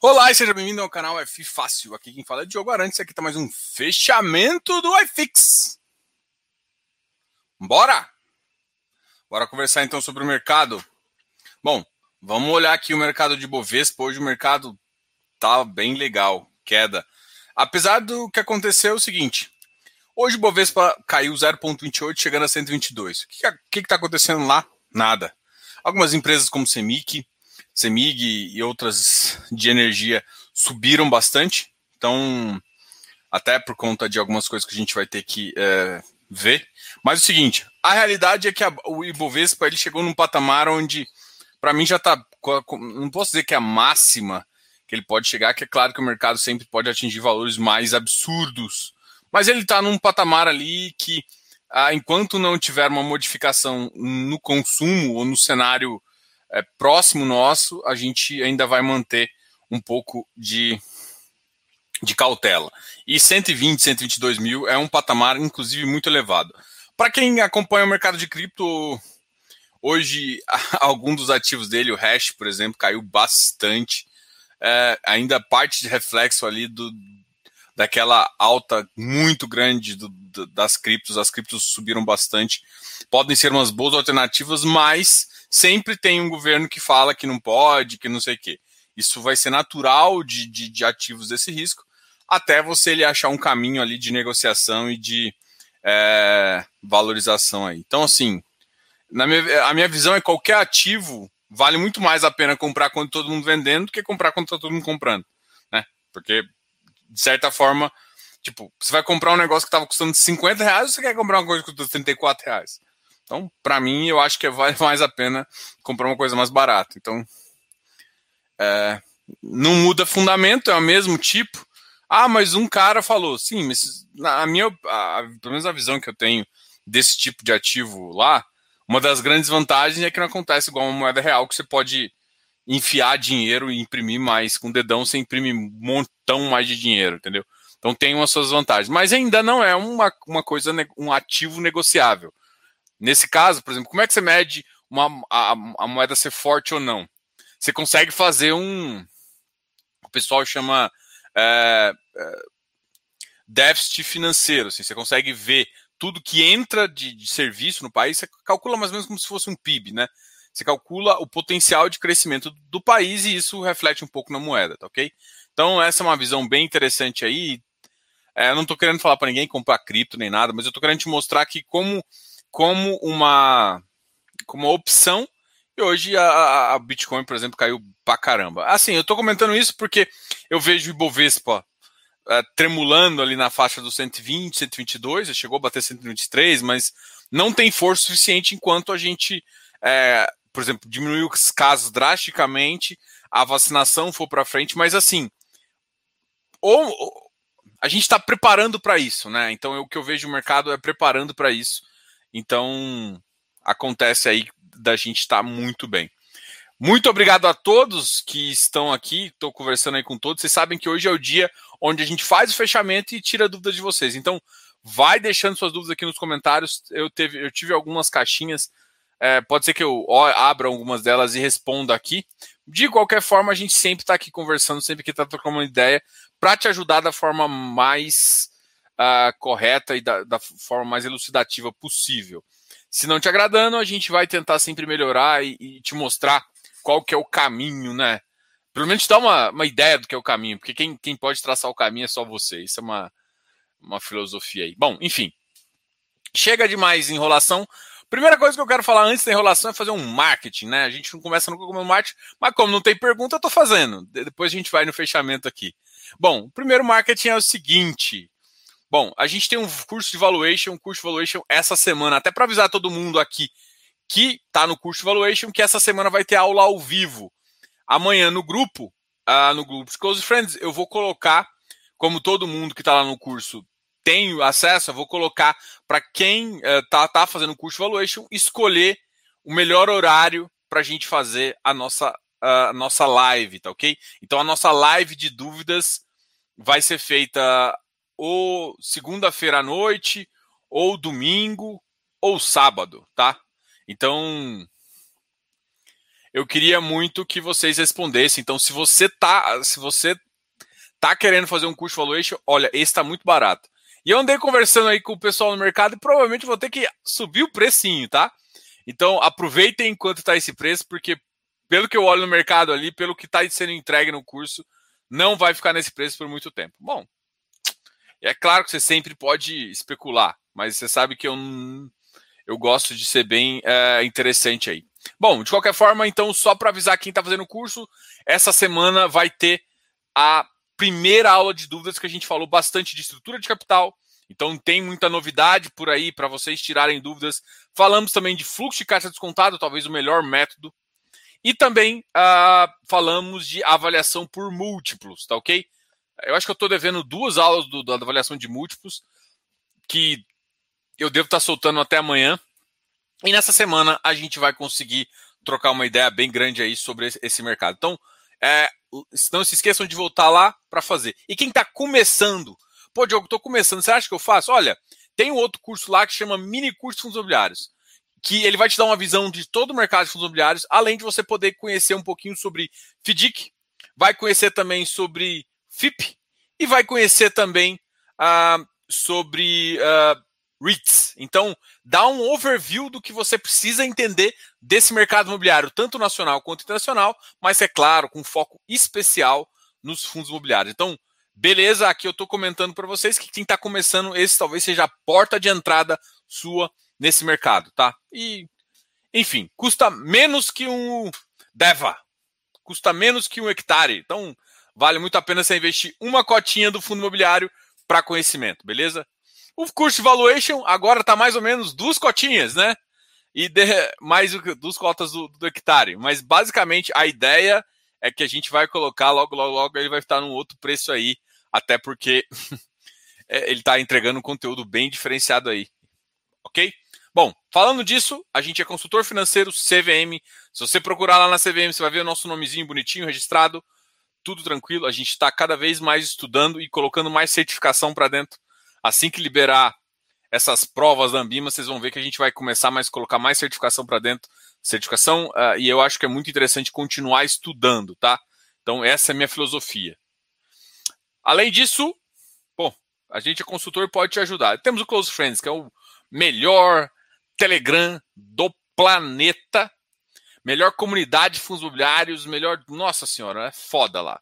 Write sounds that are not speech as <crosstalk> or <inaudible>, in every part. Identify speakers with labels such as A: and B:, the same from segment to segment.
A: Olá e seja bem-vindo ao canal F Fácil. Aqui quem fala é Diogo Arantes. Aqui está mais um fechamento do iFix. Bora! Bora conversar então sobre o mercado. Bom, vamos olhar aqui o mercado de Bovespa. Hoje o mercado tá bem legal, queda. Apesar do que aconteceu é o seguinte. Hoje o Bovespa caiu 0,28, chegando a 122. O que está acontecendo lá? Nada. Algumas empresas como Semic, Semig e outras de energia subiram bastante. Então, até por conta de algumas coisas que a gente vai ter que é, ver. Mas é o seguinte, a realidade é que a, o Ibovespa ele chegou num patamar onde, para mim, já está. Não posso dizer que é a máxima que ele pode chegar, que é claro que o mercado sempre pode atingir valores mais absurdos. Mas ele está num patamar ali que, ah, enquanto não tiver uma modificação no consumo ou no cenário é, próximo nosso, a gente ainda vai manter um pouco de, de cautela. E 120, 122 mil é um patamar, inclusive, muito elevado. Para quem acompanha o mercado de cripto, hoje <laughs> algum dos ativos dele, o Hash, por exemplo, caiu bastante. É, ainda parte de reflexo ali do, daquela alta muito grande do, do, das criptos, as criptos subiram bastante. Podem ser umas boas alternativas, mas sempre tem um governo que fala que não pode, que não sei o quê. Isso vai ser natural de, de, de ativos desse risco, até você ele achar um caminho ali de negociação e de é, valorização aí. Então, assim, na minha, a minha visão é qualquer ativo vale muito mais a pena comprar quando todo mundo vendendo do que comprar quando tá todo mundo comprando, né? Porque, de certa forma, tipo, você vai comprar um negócio que estava custando 50 reais ou você quer comprar uma coisa que custa 34 reais? Então, para mim, eu acho que vale <laughs> mais a pena comprar uma coisa mais barata. Então, é, não muda fundamento, é o mesmo tipo. Ah, mas um cara falou, sim, mas a minha, a, pelo menos a visão que eu tenho desse tipo de ativo lá, uma das grandes vantagens é que não acontece igual uma moeda real, que você pode enfiar dinheiro e imprimir mais. Com o dedão você imprime um montão mais de dinheiro, entendeu? Então tem umas suas vantagens. Mas ainda não é uma, uma coisa, um ativo negociável. Nesse caso, por exemplo, como é que você mede uma, a, a moeda ser forte ou não? Você consegue fazer um. O pessoal chama é, é, déficit financeiro. Assim, você consegue ver tudo que entra de, de, serviço no país, você calcula mais ou menos como se fosse um PIB, né? Você calcula o potencial de crescimento do país e isso reflete um pouco na moeda, tá ok? Então, essa é uma visão bem interessante aí. É, eu não estou querendo falar para ninguém comprar cripto nem nada, mas eu estou querendo te mostrar que como como uma, como uma opção. E hoje a, a, Bitcoin, por exemplo, caiu pra caramba. Assim, eu tô comentando isso porque eu vejo o Ibovespa é, tremulando ali na faixa dos 120, 122, chegou a bater 123, mas não tem força suficiente enquanto a gente, é, por exemplo, diminuiu os casos drasticamente, a vacinação for para frente, mas assim, ou, ou a gente está preparando para isso, né? Então o que eu vejo o mercado é preparando para isso. Então, acontece aí da gente estar tá muito bem. Muito obrigado a todos que estão aqui. Estou conversando aí com todos. Vocês sabem que hoje é o dia onde a gente faz o fechamento e tira dúvidas de vocês. Então, vai deixando suas dúvidas aqui nos comentários. Eu, teve, eu tive algumas caixinhas. É, pode ser que eu abra algumas delas e responda aqui. De qualquer forma, a gente sempre está aqui conversando, sempre que está trocando uma ideia, para te ajudar da forma mais uh, correta e da, da, forma mais elucidativa possível. Se não te agradando, a gente vai tentar sempre melhorar e, e te mostrar qual que é o caminho, né? Pelo menos te dar uma, uma ideia do que é o caminho, porque quem, quem pode traçar o caminho é só você. Isso é uma, uma filosofia aí. Bom, enfim. Chega de mais enrolação. Primeira coisa que eu quero falar antes da enrolação é fazer um marketing, né? A gente não começa nunca com o marketing, mas como não tem pergunta, eu tô fazendo. Depois a gente vai no fechamento aqui. Bom, o primeiro marketing é o seguinte: Bom, a gente tem um curso de valuation, um curso de valuation essa semana, até para avisar todo mundo aqui que está no curso de valuation, que essa semana vai ter aula ao vivo. Amanhã no grupo, uh, no grupo Close Friends, eu vou colocar, como todo mundo que está lá no curso tem acesso, eu vou colocar para quem está uh, tá fazendo o curso de valuation escolher o melhor horário para a gente fazer a nossa, uh, nossa live, tá ok? Então a nossa live de dúvidas vai ser feita ou segunda-feira à noite, ou domingo, ou sábado, tá? Então, eu queria muito que vocês respondessem. Então, se você tá, se você tá querendo fazer um curso valuation, olha, esse está muito barato. E eu andei conversando aí com o pessoal no mercado e provavelmente vou ter que subir o precinho, tá? Então, aproveitem enquanto está esse preço, porque pelo que eu olho no mercado ali, pelo que está sendo entregue no curso, não vai ficar nesse preço por muito tempo. Bom, é claro que você sempre pode especular, mas você sabe que eu, eu gosto de ser bem é, interessante aí. Bom, de qualquer forma, então, só para avisar quem está fazendo o curso, essa semana vai ter a primeira aula de dúvidas que a gente falou bastante de estrutura de capital. Então tem muita novidade por aí para vocês tirarem dúvidas. Falamos também de fluxo de caixa descontado, talvez o melhor método. E também uh, falamos de avaliação por múltiplos, tá ok? Eu acho que eu estou devendo duas aulas do, da avaliação de múltiplos que eu devo estar tá soltando até amanhã. E nessa semana a gente vai conseguir trocar uma ideia bem grande aí sobre esse mercado. Então, é, não se esqueçam de voltar lá para fazer. E quem está começando, pô, Diogo, estou começando, você acha que eu faço? Olha, tem um outro curso lá que chama Mini Curso de Fundos Imobiliários, que ele vai te dar uma visão de todo o mercado de fundos imobiliários, além de você poder conhecer um pouquinho sobre FDIC, vai conhecer também sobre FIP e vai conhecer também uh, sobre uh, REITs. Então, dá um overview do que você precisa entender desse mercado imobiliário, tanto nacional quanto internacional, mas é claro, com foco especial nos fundos imobiliários. Então, beleza, aqui eu estou comentando para vocês que quem está começando, esse talvez seja a porta de entrada sua nesse mercado, tá? E, enfim, custa menos que um DEVA, custa menos que um hectare. Então, vale muito a pena você investir uma cotinha do fundo imobiliário para conhecimento, beleza? O curso de valuation agora está mais ou menos duas cotinhas, né? E de, mais duas cotas do, do hectare. Mas basicamente a ideia é que a gente vai colocar logo, logo, logo ele vai estar num outro preço aí, até porque <laughs> é, ele está entregando um conteúdo bem diferenciado aí. Ok? Bom, falando disso, a gente é consultor financeiro CVM. Se você procurar lá na CVM, você vai ver o nosso nomezinho bonitinho registrado. Tudo tranquilo. A gente está cada vez mais estudando e colocando mais certificação para dentro Assim que liberar essas provas da Ambima, vocês vão ver que a gente vai começar mais colocar mais certificação para dentro. Certificação, uh, e eu acho que é muito interessante continuar estudando, tá? Então, essa é a minha filosofia. Além disso, bom, a gente é consultor e pode te ajudar. Temos o Close Friends, que é o melhor Telegram do planeta. Melhor comunidade de fundos imobiliários, melhor. Nossa senhora, é foda lá.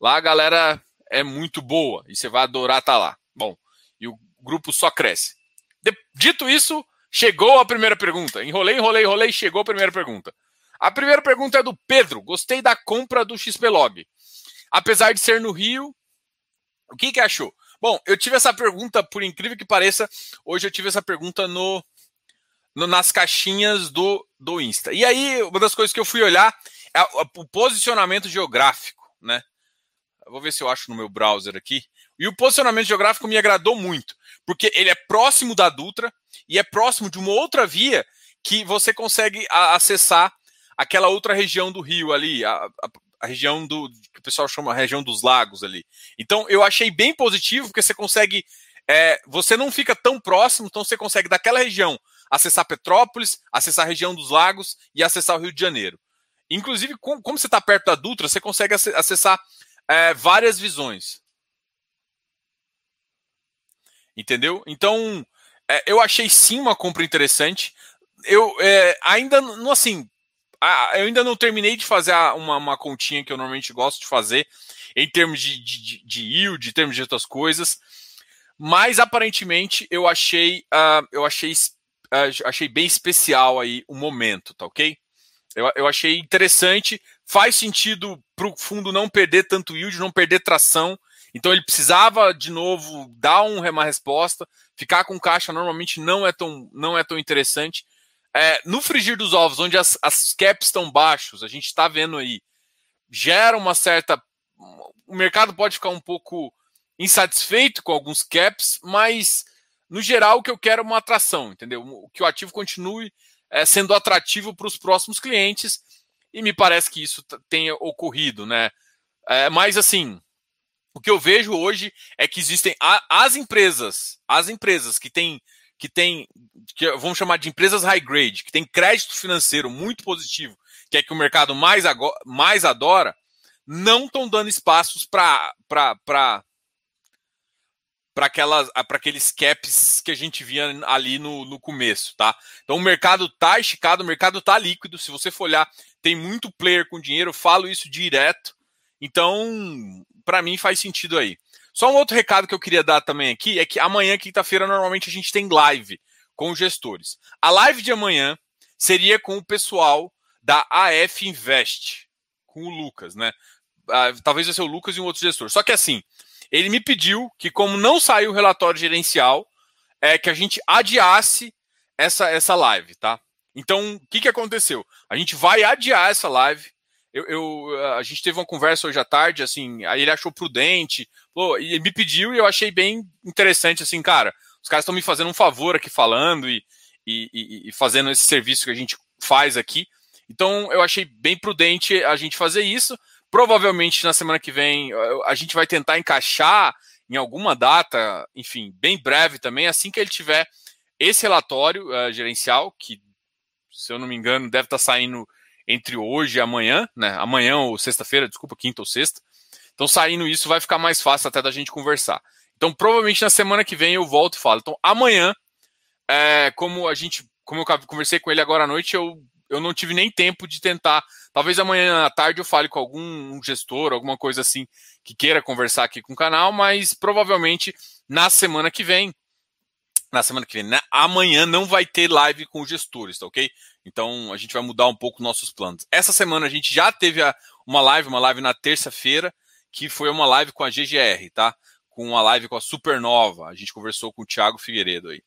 A: Lá a galera é muito boa e você vai adorar estar tá lá. Bom, e o grupo só cresce. De, dito isso, chegou a primeira pergunta. Enrolei, enrolei, enrolei, chegou a primeira pergunta. A primeira pergunta é do Pedro. Gostei da compra do XPlog. Apesar de ser no Rio, o que, que achou? Bom, eu tive essa pergunta, por incrível que pareça, hoje eu tive essa pergunta no, no nas caixinhas do, do Insta. E aí, uma das coisas que eu fui olhar é o posicionamento geográfico, né? Eu vou ver se eu acho no meu browser aqui. E o posicionamento geográfico me agradou muito, porque ele é próximo da Dutra e é próximo de uma outra via que você consegue acessar aquela outra região do Rio ali, a, a, a região do que o pessoal chama a região dos lagos ali. Então eu achei bem positivo porque você consegue, é, você não fica tão próximo, então você consegue daquela região acessar Petrópolis, acessar a região dos lagos e acessar o Rio de Janeiro. Inclusive, como, como você está perto da Dutra, você consegue acessar é, várias visões. Entendeu? Então, é, eu achei sim uma compra interessante. Eu é, ainda não assim. eu ainda não terminei de fazer uma, uma, continha que eu normalmente gosto de fazer em termos de, de, de yield, em termos de outras coisas. Mas aparentemente eu achei, uh, eu achei, achei bem especial aí o momento, tá ok? Eu, eu achei interessante, faz sentido para o fundo não perder tanto yield, não perder tração então ele precisava de novo dar uma resposta. Ficar com caixa normalmente não é tão, não é tão interessante. É, no frigir dos ovos, onde as, as caps estão baixos, a gente está vendo aí, gera uma certa. O mercado pode ficar um pouco insatisfeito com alguns caps, mas no geral o que eu quero é uma atração, entendeu? Que o ativo continue é, sendo atrativo para os próximos clientes e me parece que isso tenha ocorrido, né? É, mas assim, o que eu vejo hoje é que existem as empresas, as empresas que têm que tem, que vamos chamar de empresas high grade, que tem crédito financeiro muito positivo, que é que o mercado mais, agora, mais adora, não estão dando espaços para para para aqueles caps que a gente via ali no, no começo, tá? Então o mercado tá esticado, o mercado tá líquido. Se você for olhar, tem muito player com dinheiro, eu falo isso direto. Então, para mim faz sentido aí. Só um outro recado que eu queria dar também aqui é que amanhã, quinta-feira, normalmente a gente tem live com os gestores. A live de amanhã seria com o pessoal da AF Invest, com o Lucas, né? Ah, talvez vai ser o Lucas e um outro gestor. Só que assim, ele me pediu que, como não saiu o relatório gerencial, é que a gente adiasse essa, essa live, tá? Então, o que, que aconteceu? A gente vai adiar essa live. Eu, eu, a gente teve uma conversa hoje à tarde, assim, aí ele achou prudente, pô, e me pediu e eu achei bem interessante, assim, cara, os caras estão me fazendo um favor aqui falando e, e, e, fazendo esse serviço que a gente faz aqui. Então, eu achei bem prudente a gente fazer isso. Provavelmente na semana que vem a gente vai tentar encaixar em alguma data, enfim, bem breve também, assim que ele tiver esse relatório uh, gerencial, que, se eu não me engano, deve estar saindo entre hoje e amanhã, né? Amanhã ou sexta-feira, desculpa, quinta ou sexta. Então, saindo isso, vai ficar mais fácil até da gente conversar. Então, provavelmente na semana que vem eu volto e falo. Então, amanhã, é, como a gente, como eu conversei com ele agora à noite, eu, eu não tive nem tempo de tentar Talvez amanhã à tarde eu fale com algum gestor, alguma coisa assim, que queira conversar aqui com o canal, mas provavelmente na semana que vem, na semana que vem, né? amanhã não vai ter live com os gestores, tá ok? Então a gente vai mudar um pouco nossos planos. Essa semana a gente já teve a, uma live, uma live na terça-feira, que foi uma live com a GGR, tá? Com uma live com a Supernova. A gente conversou com o Thiago Figueiredo aí.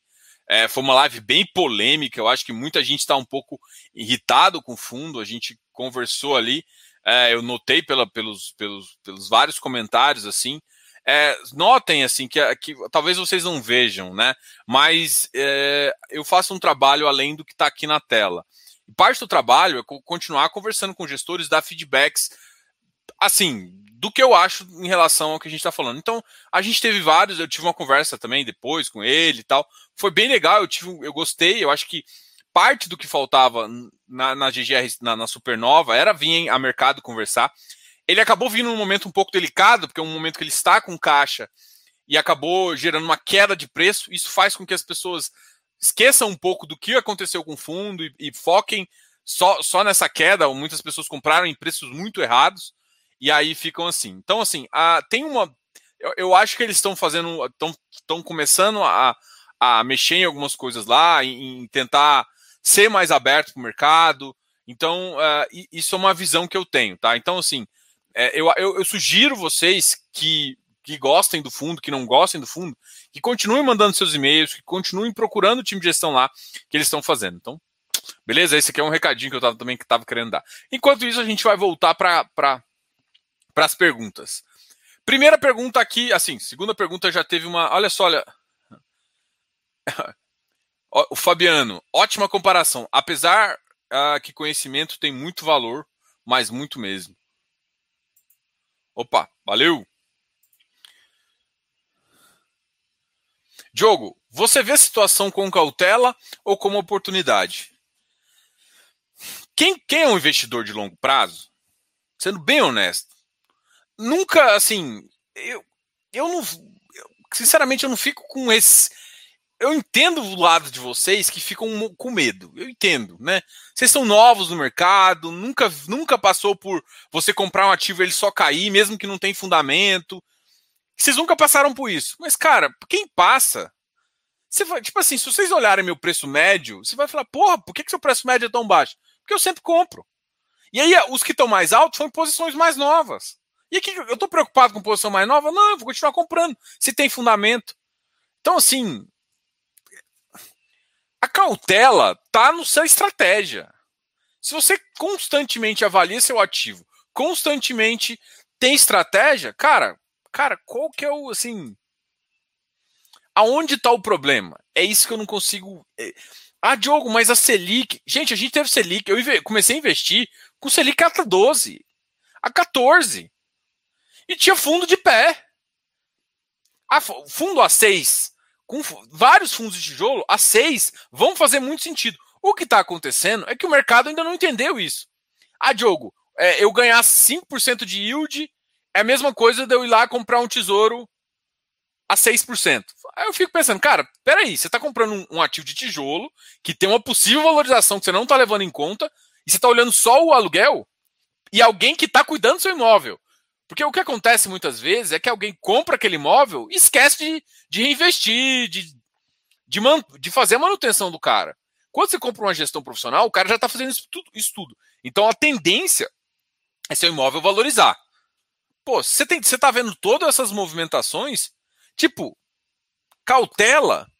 A: É, foi uma live bem polêmica. Eu acho que muita gente está um pouco irritado com o fundo. A gente conversou ali. É, eu notei pela, pelos, pelos, pelos vários comentários assim. É, notem assim que, que talvez vocês não vejam, né? Mas é, eu faço um trabalho além do que está aqui na tela. Parte do trabalho é continuar conversando com gestores, dar feedbacks, assim, do que eu acho em relação ao que a gente está falando. Então, a gente teve vários, eu tive uma conversa também depois com ele e tal. Foi bem legal, eu tive, eu gostei, eu acho que parte do que faltava na, na GGR, na, na, Supernova, era vir a mercado conversar. Ele acabou vindo num momento um pouco delicado, porque é um momento que ele está com caixa e acabou gerando uma queda de preço. Isso faz com que as pessoas esqueçam um pouco do que aconteceu com o fundo e, e foquem só, só nessa queda. Muitas pessoas compraram em preços muito errados e aí ficam assim. Então, assim, a, tem uma. Eu, eu acho que eles estão fazendo. estão começando a, a mexer em algumas coisas lá, em, em tentar ser mais aberto para o mercado. Então, uh, isso é uma visão que eu tenho, tá? Então, assim, é, eu, eu, eu, sugiro vocês que, que gostem do fundo, que não gostem do fundo, que continuem mandando seus e-mails, que continuem procurando o time de gestão lá que eles estão fazendo. Então, beleza? Esse aqui é um recadinho que eu tava, também que estava querendo dar. Enquanto isso, a gente vai voltar para para as perguntas. Primeira pergunta aqui, assim, segunda pergunta já teve uma. Olha só, olha. <laughs> O Fabiano, ótima comparação. Apesar uh, que conhecimento tem muito valor, mas muito mesmo. Opa, valeu! Diogo, você vê a situação com cautela ou como oportunidade? Quem, quem é um investidor de longo prazo, sendo bem honesto, nunca, assim, eu, eu não. Eu, sinceramente, eu não fico com esse. Eu entendo o lado de vocês que ficam com medo. Eu entendo, né? Vocês são novos no mercado, nunca, nunca passou por você comprar um ativo e ele só cair, mesmo que não tem fundamento. Vocês nunca passaram por isso. Mas, cara, quem passa, você vai, tipo assim, se vocês olharem meu preço médio, você vai falar, porra, por que, que seu preço médio é tão baixo? Porque eu sempre compro. E aí, os que estão mais altos são em posições mais novas. E aqui eu estou preocupado com posição mais nova? Não, eu vou continuar comprando, se tem fundamento. Então, assim, a cautela está no seu estratégia. Se você constantemente avalia seu ativo, constantemente tem estratégia, cara, cara, qual que é o assim, aonde está o problema? É isso que eu não consigo. É, ah, Diogo, mas a Selic, gente, a gente teve Selic, eu comecei a investir com Selic a 12, a 14 e tinha fundo de pé. A, fundo A6, com vários fundos de tijolo, A6 vão fazer muito sentido. O que está acontecendo é que o mercado ainda não entendeu isso. Ah, Diogo, é, eu ganhar 5% de yield é a mesma coisa de eu ir lá comprar um tesouro a 6%. Aí eu fico pensando, cara, peraí, você está comprando um, um, ativo de tijolo que tem uma possível valorização que você não está levando em conta e você está olhando só o aluguel e alguém que está cuidando do seu imóvel. Porque o que acontece muitas vezes é que alguém compra aquele imóvel e esquece de, de reinvestir, de, de, man, de fazer a manutenção do cara. Quando você compra uma gestão profissional, o cara já está fazendo isso tudo, isso tudo. Então a tendência é seu imóvel valorizar. Pô, você está vendo todas essas movimentações, tipo, cautela.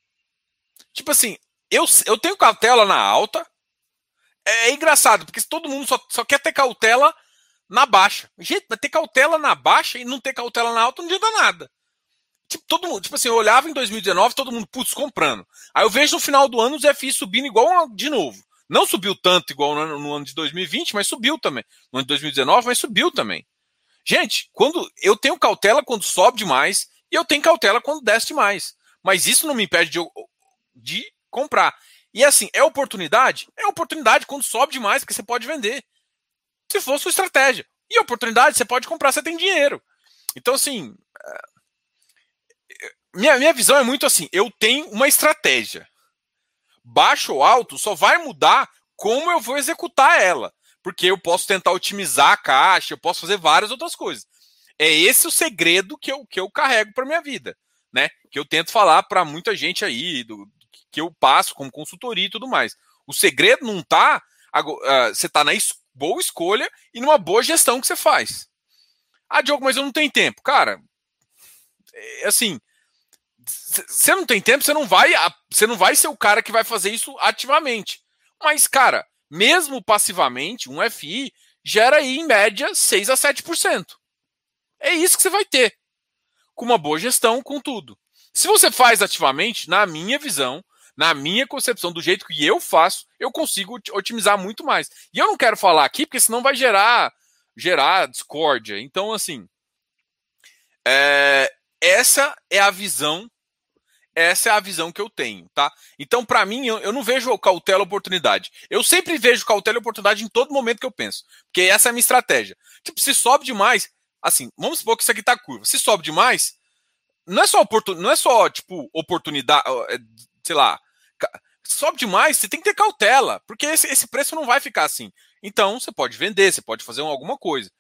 A: Tipo assim, eu, eu tenho cautela na alta. É, é engraçado, porque todo mundo só, só quer ter cautela na baixa. Gente, mas ter cautela na baixa e não ter cautela na alta não adianta nada. Tipo, todo mundo, tipo assim, eu olhava em 2019, todo mundo, putz, comprando. Aí eu vejo no final do ano os FI subindo igual de novo. Não subiu tanto igual no ano, no ano de 2020, mas subiu também. No ano de 2019, mas subiu também. Gente, quando eu tenho cautela quando sobe demais e eu tenho cautela quando desce demais. Mas isso não me impede de, de comprar. E assim, é oportunidade? É oportunidade quando sobe demais, porque você pode vender. Se for sua estratégia. E oportunidade, você pode comprar, você tem dinheiro. Então, assim, minha, minha visão é muito assim: eu tenho uma estratégia. Baixo ou alto só vai mudar como eu vou executar ela. Porque eu posso tentar otimizar a caixa, eu posso fazer várias outras coisas. É esse o segredo que eu, que eu carrego para minha vida, né? Que eu tento falar para muita gente aí, do, que eu passo como consultoria e tudo mais. O segredo não tá. Uh, você tá na es boa escolha e numa boa gestão que você faz. Ah, Diogo, mas eu não tenho tempo. Cara, é, assim, você não tem tempo, você não vai, você não vai ser o cara que vai fazer isso ativamente. Mas, cara, mesmo passivamente, um FI gera aí em média 6 a 7%. É isso que você vai ter. Com uma boa gestão, com tudo. Se você faz ativamente, na minha visão, na minha concepção, do jeito que eu faço, eu consigo otimizar muito mais. E eu não quero falar aqui, porque senão vai gerar gerar discórdia. Então, assim, é, essa é a visão essa é a visão que eu tenho, tá? Então, para mim, eu, eu, não vejo cautela oportunidade. Eu sempre vejo cautela e oportunidade em todo momento que eu penso. Porque essa é a minha estratégia. Tipo, se sobe demais, assim, vamos supor que isso aqui tá curva. Se sobe demais, não é só oportun, não é só, tipo, oportunidade, é, sei lá. Sobe demais, você tem que ter cautela, porque esse, esse preço não vai ficar assim. Então, você pode vender, você pode fazer alguma coisa.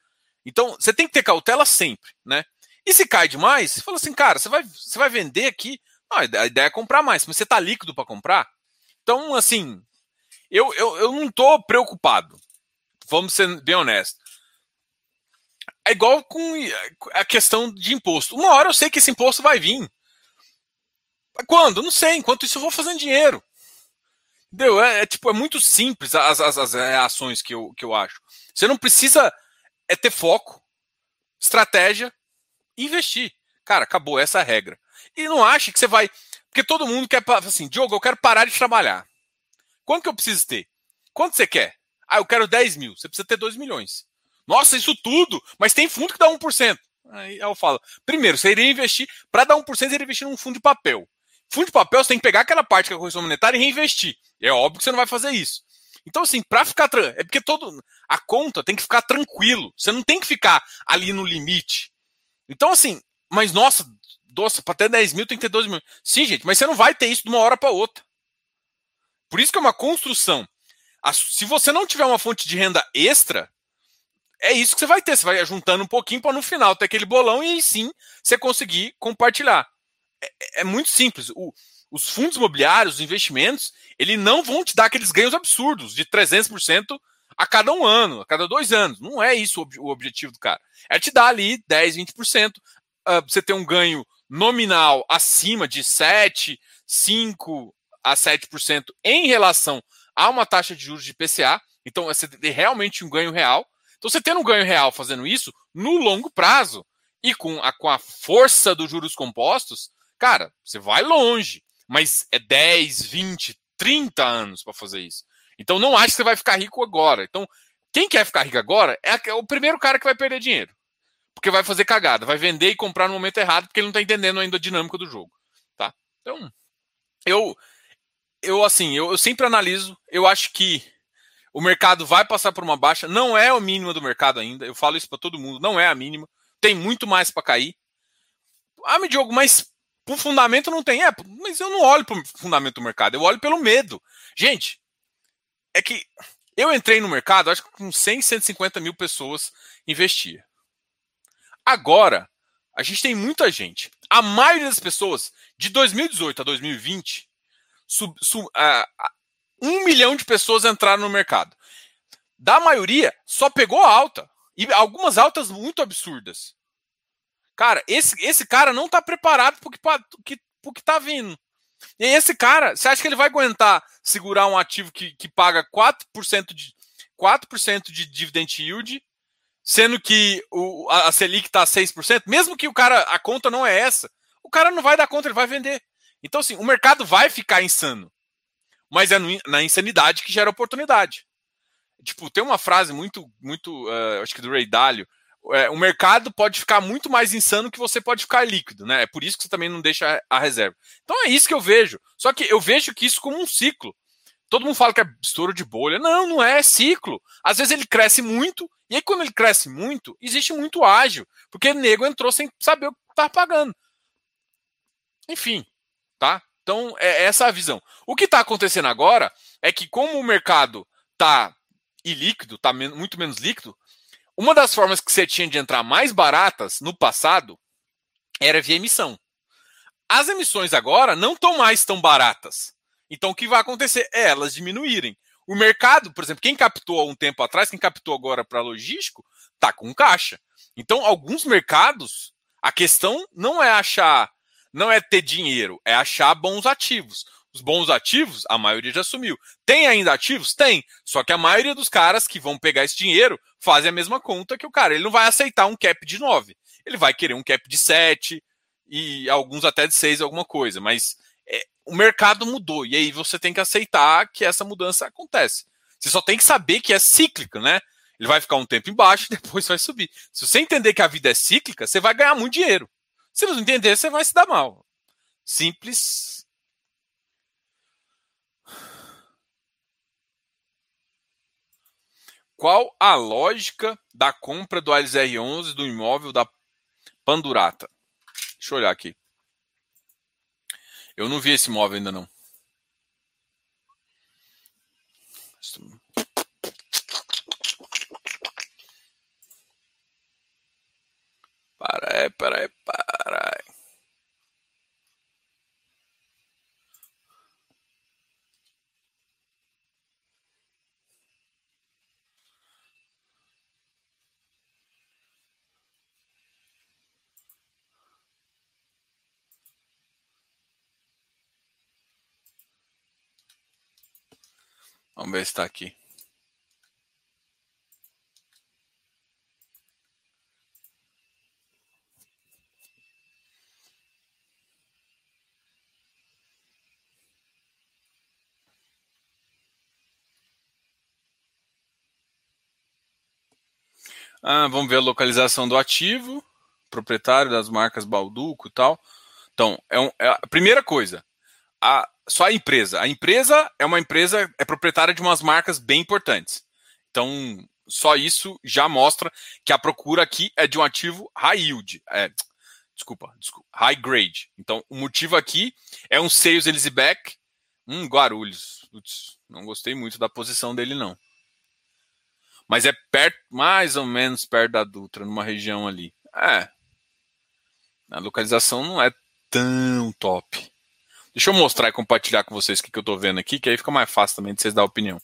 A: Então, você tem que ter cautela sempre, né? E se cai demais, você fala assim, cara, você vai, você vai vender aqui, a ideia é comprar mais, mas você está líquido para comprar? Então, assim, eu, eu, eu não estou preocupado. Vamos ser bem honestos. É igual com a questão de imposto. Uma hora eu sei que esse imposto vai vir. Quando? Não sei. Enquanto isso, eu vou fazendo dinheiro. Entendeu? É, é, tipo, é muito simples as, as, as reações que eu, que eu acho. Você não precisa é ter foco, estratégia investir. Cara, acabou essa é regra. E não ache que você vai. Porque todo mundo quer assim, Diogo, eu quero parar de trabalhar. Quanto que eu preciso ter? Quanto você quer? Ah, eu quero 10 mil. Você precisa ter 2 milhões. Nossa, isso tudo! Mas tem fundo que dá 1%. Aí eu falo, primeiro, você iria investir, para dar 1%, você iria investir num fundo de papel. Fundo de papel, você tem que pegar aquela parte que é a correção monetária e reinvestir. É óbvio que você não vai fazer isso. Então, assim, para ficar. É porque todo. A conta tem que ficar tranquilo. Você não tem que ficar ali no limite. Então, assim, mas nossa, nossa, para ter 10 mil tem que ter 12 mil. Sim, gente, mas você não vai ter isso de uma hora para outra. Por isso que é uma construção. Se você não tiver uma fonte de renda extra, é isso que você vai ter. Você vai juntando um pouquinho para no final ter aquele bolão e aí sim você conseguir compartilhar. É, é, é muito simples. O, os fundos imobiliários, os investimentos, eles não vão te dar aqueles ganhos absurdos de 300% a cada um ano, a cada dois anos. Não é isso o objetivo do cara. É te dar ali 10, 20%. Uh, você ter um ganho nominal acima de 7, 5 a 7% em relação a uma taxa de juros de PCA. Então, você tem realmente um ganho real. Então, você tendo um ganho real fazendo isso, no longo prazo, e com a, com a força dos juros compostos, cara, você vai longe. Mas é 10, 20, 30 anos para fazer isso. Então, não acho que você vai ficar rico agora. Então, quem quer ficar rico agora é o primeiro cara que vai perder dinheiro porque vai fazer cagada, vai vender e comprar no momento errado porque ele não está entendendo ainda a dinâmica do jogo, tá? Então, eu eu assim, eu, eu sempre analiso, eu acho que o mercado vai passar por uma baixa, não é o mínimo do mercado ainda. Eu falo isso para todo mundo, não é a mínima. Tem muito mais para cair. Ah, me Diogo, mas o fundamento não tem. É, mas eu não olho para o fundamento do mercado, eu olho pelo medo. Gente, é que eu entrei no mercado, acho que com 100, 150 mil pessoas investia. Agora, a gente tem muita gente. A maioria das pessoas, de 2018 a 2020, sub, sub, uh, um milhão de pessoas entraram no mercado. Da maioria, só pegou alta. E algumas altas muito absurdas. Cara, esse, esse cara não está preparado para o que, que tá vindo. E esse cara, você acha que ele vai aguentar segurar um ativo que, que paga 4% de, 4 de dividend yield, sendo que o, a Selic está 6%? Mesmo que o cara, a conta não é essa, o cara não vai dar conta, ele vai vender. Então, assim, o mercado vai ficar insano. Mas é na insanidade que gera oportunidade. Tipo, tem uma frase muito, muito, uh, acho que do Ray Dalio, é, o mercado pode ficar muito mais insano que você pode ficar líquido, né? É por isso que você também não deixa a reserva. Então é isso que eu vejo. Só que eu vejo que isso como um ciclo. Todo mundo fala que é estouro de bolha. Não, não é, é ciclo. Às vezes ele cresce muito, e aí quando ele cresce muito, existe muito ágil, porque o nego entrou sem saber o que estava pagando. Enfim, tá? Então é essa a visão. O que está acontecendo agora é que como o mercado está ilíquido, está muito menos líquido, uma das formas que você tinha de entrar mais baratas no passado era via emissão. As emissões agora não estão mais tão baratas. Então o que vai acontecer é elas diminuírem. O mercado, por exemplo, quem captou há um tempo atrás, quem captou agora para logístico, tá com caixa. Então, alguns mercados, a questão não é achar, não é ter dinheiro, é achar bons ativos. Os bons ativos, a maioria já sumiu. Tem ainda ativos? Tem. Só que a maioria dos caras que vão pegar esse dinheiro fazem a mesma conta que o cara. Ele não vai aceitar um cap de 9. Ele vai querer um cap de 7 e alguns até de 6, alguma coisa. Mas é, o mercado mudou. E aí você tem que aceitar que essa mudança acontece. Você só tem que saber que é cíclica, né? Ele vai ficar um tempo embaixo e <laughs> depois vai subir. Se você entender que a vida é cíclica, você vai ganhar muito dinheiro. Se não entender, você vai se dar mal. Simples Qual a lógica da compra do ALSR11 do imóvel da Pandurata? Deixa eu olhar aqui. Eu não vi esse imóvel ainda não. Para aí, para para aí. Vamos ver se está aqui. Ah, vamos ver a localização do ativo, proprietário das marcas Balduco e tal. Então, é, um, é a primeira coisa. A, só a empresa. A empresa é uma empresa, é proprietária de umas marcas bem importantes. Então, só isso já mostra que a procura aqui é de um ativo high yield. É, desculpa, desculpa, high grade. Então, o motivo aqui é um sales Elisebeck, um Guarulhos. Putz, não gostei muito da posição dele, não. Mas é perto, mais ou menos perto da Dutra, numa região ali. É. A localização não é tão top. Deixa eu mostrar e compartilhar com vocês o que, que eu estou vendo aqui, que aí fica mais fácil também de vocês dar opinião.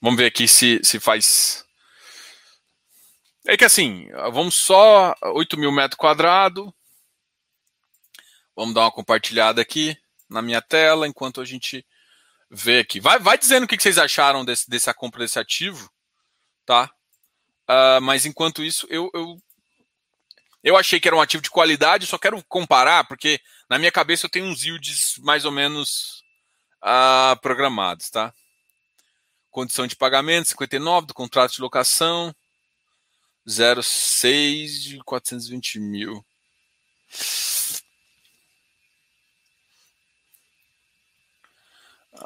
A: Vamos ver aqui se, se faz. É que assim, vamos só 8 mil metros quadrados. Vamos dar uma compartilhada aqui na minha tela enquanto a gente vê aqui. Vai, vai dizendo o que vocês acharam desse, dessa compra desse ativo, tá? Uh, mas enquanto isso, eu, eu, eu achei que era um ativo de qualidade, só quero comparar, porque na minha cabeça eu tenho uns yields mais ou menos uh, programados, tá? Condição de pagamento, 59 do contrato de locação, 0,6 de 420 mil.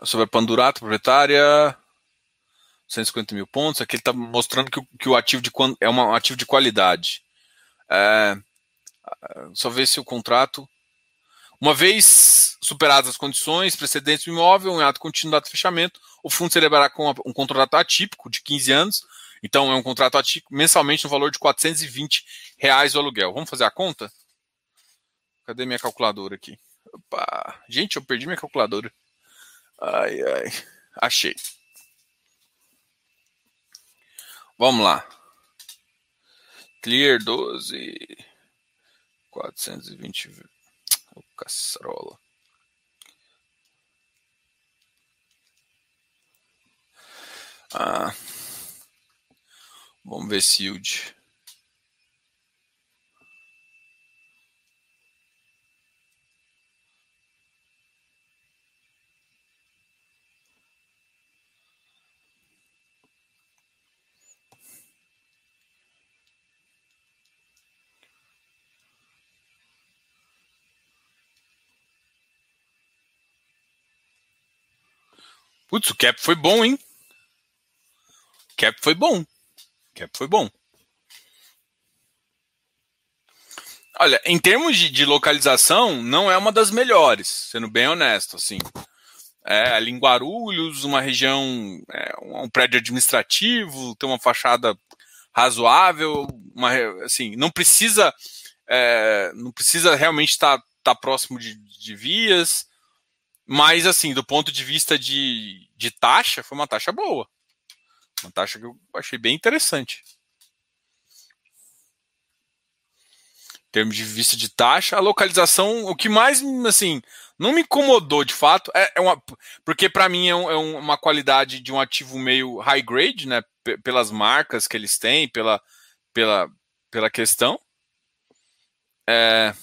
A: Sobre a Pandurato, proprietária, 150 mil pontos. Aqui ele está mostrando que, que, o ativo de, é um ativo de qualidade. É, só ver se o contrato. Uma vez superadas as condições precedentes do imóvel, em ato contínuo de fechamento, o fundo celebrará com um contrato atípico de 15 anos. Então, é um contrato atípico mensalmente no valor de 420 reais o aluguel. Vamos fazer a conta? Cadê minha calculadora aqui? Opa. Gente, eu perdi minha calculadora. Ai, ai. Achei. Vamos lá. Clear 12. 420. Oh, caçarola. Ah. Vamos ver se. Putz, o cap foi bom, hein? O cap foi bom. O cap foi bom. Olha, em termos de, de, localização, não é uma das melhores, sendo bem honesto, assim. É ali em Guarulhos, uma região, é, um prédio administrativo, tem uma fachada razoável, uma, assim, não precisa, é, não precisa realmente estar tá, tá próximo de, de vias, mas, assim, do ponto de vista de, de taxa, foi uma taxa boa. Uma taxa que eu achei bem interessante. Em termos de vista de taxa, a localização, o que mais, assim, não me incomodou de fato, é, é uma. Porque para mim é, um, é, uma qualidade de um ativo meio high grade, né? pelas marcas que eles têm, pela, pela, pela questão. É,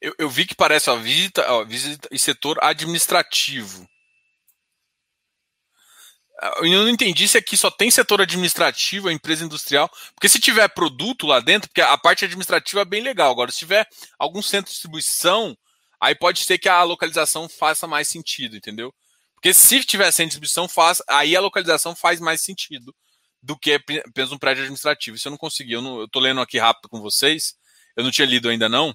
A: eu, eu vi que parece a visita, ó, visita e setor administrativo. Ah, eu não entendi se aqui só tem setor administrativo, a empresa industrial. Porque se tiver produto lá dentro, porque a parte administrativa é bem legal. Agora, se tiver algum centro de distribuição, aí pode ser que a localização faça mais sentido, entendeu? Porque se tiver centro de distribuição, faz, aí a localização faz mais sentido do que apenas um prédio administrativo. Isso eu não consegui. Eu, eu tô lendo aqui rápido com vocês. Eu não tinha lido ainda não.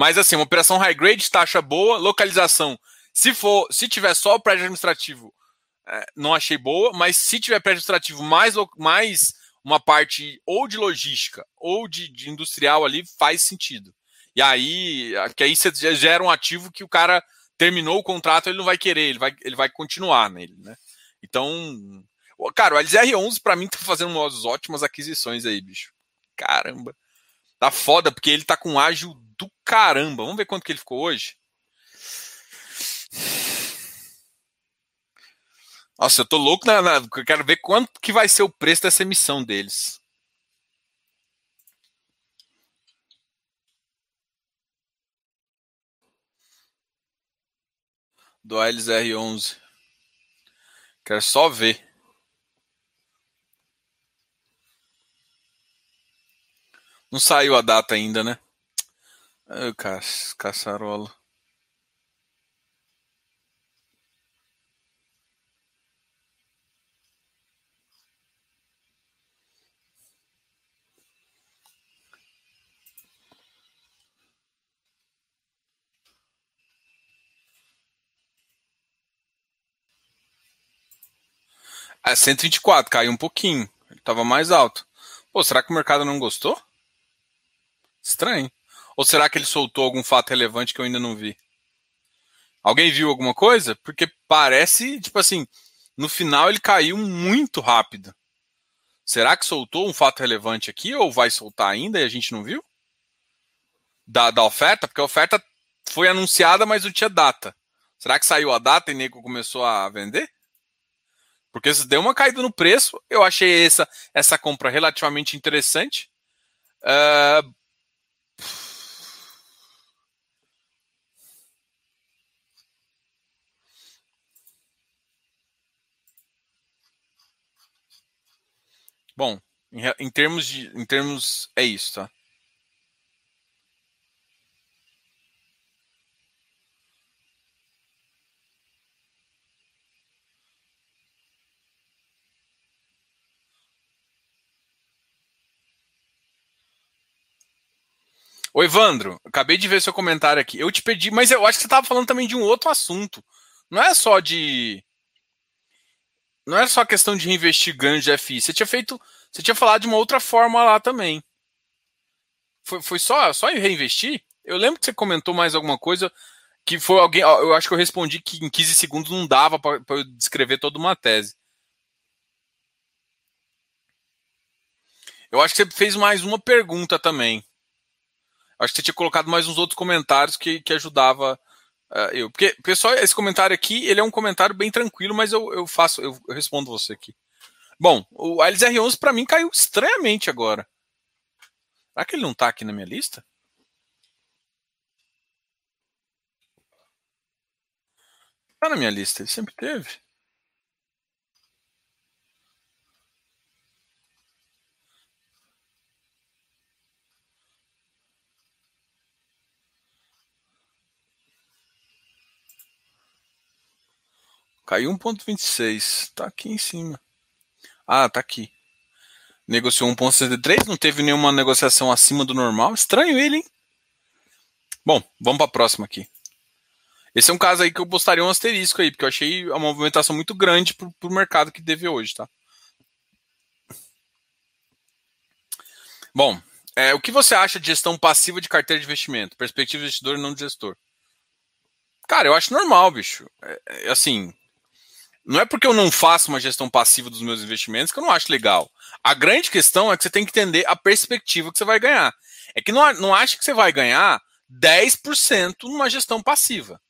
A: Mas assim, uma operação high grade, taxa boa, localização. Se for, se tiver só o prédio administrativo, é, não achei boa, mas se tiver prédio administrativo mais, mais uma parte ou de logística ou de, de industrial ali, faz sentido. E aí, que aí você gera um ativo que o cara terminou o contrato, ele não vai querer, ele vai, ele vai continuar nele, né? Então, cara, o LZR11 para mim tá fazendo umas ótimas aquisições aí, bicho. Caramba. Tá foda, porque ele tá com ágil do caramba. Vamos ver quanto que ele ficou hoje. Nossa, eu tô louco na, na, eu quero ver quanto que vai ser o preço dessa emissão deles. Do ALSR11. Quero só ver. Não saiu a data ainda, né? Oh, ca caçarola. É 124, caiu um pouquinho. Ele estava mais alto. Pô, será que o mercado não gostou? Estranho. Ou será que ele soltou algum fato relevante que eu ainda não vi? Alguém viu alguma coisa? Porque parece, tipo assim, no final ele caiu muito rápido. Será que soltou um fato relevante aqui ou vai soltar ainda e a gente não viu? Da, da oferta? Porque a oferta foi anunciada, mas não tinha data. Será que saiu a data e nego começou a vender? Porque se deu uma caída no preço, eu achei essa, essa compra relativamente interessante. Uh, Bom, em, em termos de. Em termos. É isso, tá? Oi, Evandro, acabei de ver seu comentário aqui. Eu te pedi, mas eu acho que você estava falando também de um outro assunto. Não é só de não é só questão de reinvestir ganho de FI. Você tinha feito. Você tinha falado de uma outra forma lá também. Foi, foi só, só reinvestir? Eu lembro que você comentou mais alguma coisa que foi alguém. Eu acho que eu respondi que em 15 segundos não dava para eu descrever toda uma tese. Eu acho que você fez mais uma pergunta também. Acho que você tinha colocado mais uns outros comentários que, que ajudava uh, eu. Porque, pessoal, esse comentário aqui, ele é um comentário bem tranquilo, mas eu, eu faço, eu, respondo você aqui. Bom, o Alice R11 para mim caiu estranhamente agora. Será que ele não está aqui na minha lista? Tá na minha lista, ele sempre teve. Caiu 1,26. Tá aqui em cima. Ah, tá aqui. Negociou 1,63. Não teve nenhuma negociação acima do normal. Estranho ele, hein? Bom, vamos para a próxima aqui. Esse é um caso aí que eu postaria um asterisco aí, porque eu achei a movimentação muito grande para o mercado que teve hoje, tá? Bom, é, o que você acha de gestão passiva de carteira de investimento? Perspectiva de investidor e não de gestor. Cara, eu acho normal, bicho. É, é, assim, não é porque eu não faço uma gestão passiva dos meus investimentos que eu não acho legal. A grande questão é que você tem que entender a perspectiva que você vai ganhar. É que não, não acha que você vai ganhar 10% numa gestão passiva.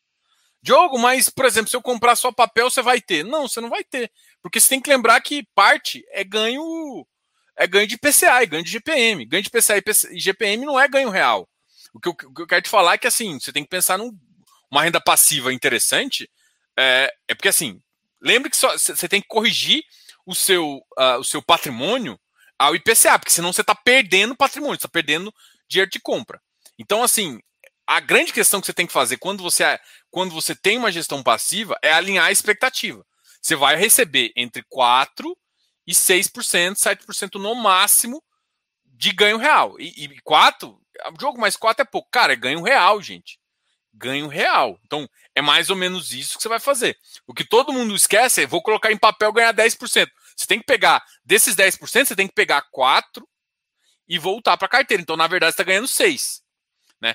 A: Diogo, mas, por exemplo, se eu comprar só papel, você vai ter. Não, você não vai ter. Porque você tem que lembrar que parte é ganho é ganho de PCA, é ganho de GPM. Ganho de PCA e GPM não é ganho real. O que, eu, o que eu quero te falar é que assim, você tem que pensar numa renda passiva interessante. É, é porque assim, lembre que você tem que corrigir o seu, uh, o seu patrimônio ao IPCA, porque senão você está perdendo patrimônio, está perdendo dinheiro de compra. Então, assim, a grande questão que você tem que fazer quando você, quando você tem uma gestão passiva é alinhar a expectativa. Você vai receber entre 4% e 6%, 7% no máximo de ganho real. E, e 4%, jogo mais 4 é pouco. Cara, é ganho real, gente. Ganho real. Então, é mais ou menos isso que você vai fazer. O que todo mundo esquece é, vou colocar em papel ganhar 10%. Você tem que pegar, desses 10%, você tem que pegar 4% e voltar para a carteira. Então, na verdade, você está ganhando 6%. Né?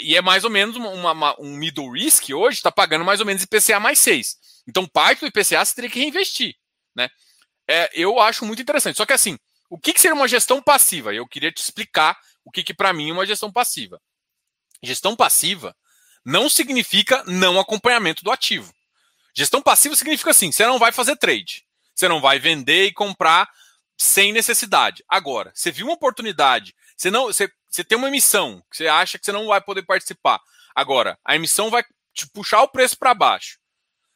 A: E é mais ou menos uma, uma, um middle risk hoje está pagando mais ou menos IPCA mais 6. Então, parte do IPCA você teria que reinvestir. Né? É, eu acho muito interessante. Só que assim, o que, que seria uma gestão passiva? Eu queria te explicar o que, que para mim é uma gestão passiva. Gestão passiva não significa não acompanhamento do ativo. Gestão passiva significa assim: você não vai fazer trade. Você não vai vender e comprar sem necessidade. Agora, você viu uma oportunidade, você não, você você tem uma emissão que você acha que você não vai poder participar. Agora, a emissão vai te puxar o preço para baixo.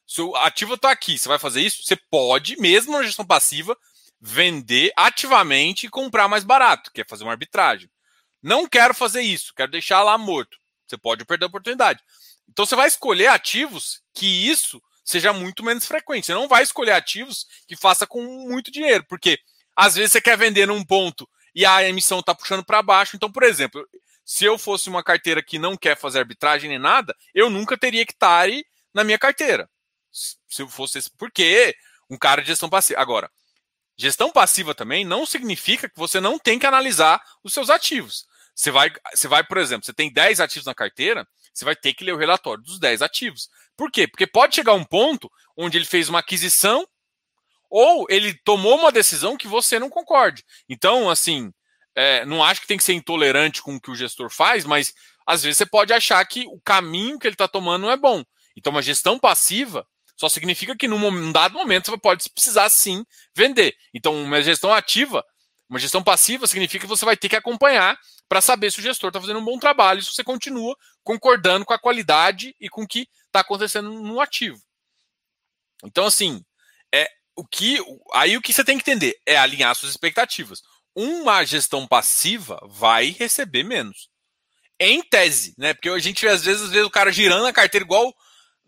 A: Se o ativo está aqui, você vai fazer isso? Você pode, mesmo na gestão passiva, vender ativamente e comprar mais barato, que é fazer uma arbitragem. Não quero fazer isso, quero deixar lá morto. Você pode perder a oportunidade. Então você vai escolher ativos que isso seja muito menos frequente. Você não vai escolher ativos que faça com muito dinheiro, porque às vezes você quer vender num ponto e a emissão está puxando para baixo. Então, por exemplo, se eu fosse uma carteira que não quer fazer arbitragem nem nada, eu nunca teria hectare na minha carteira. Se eu fosse. Porque um cara de gestão passiva. Agora, gestão passiva também não significa que você não tem que analisar os seus ativos. Você vai, você vai, por exemplo, você tem 10 ativos na carteira, você vai ter que ler o relatório dos 10 ativos. Por quê? Porque pode chegar um ponto onde ele fez uma aquisição ou ele tomou uma decisão que você não concorde. Então, assim, é, não acho que tem que ser intolerante com o que o gestor faz, mas às vezes você pode achar que o caminho que ele está tomando não é bom. Então, uma gestão passiva só significa que num dado momento você pode precisar sim vender. Então, uma gestão ativa, uma gestão passiva significa que você vai ter que acompanhar para saber se o gestor está fazendo um bom trabalho, se você continua concordando com a qualidade e com o que está acontecendo no ativo. Então, assim, é, o que aí o que você tem que entender é alinhar suas expectativas. Uma gestão passiva vai receber menos. Em tese, né? Porque a gente às vezes vê o cara girando a carteira igual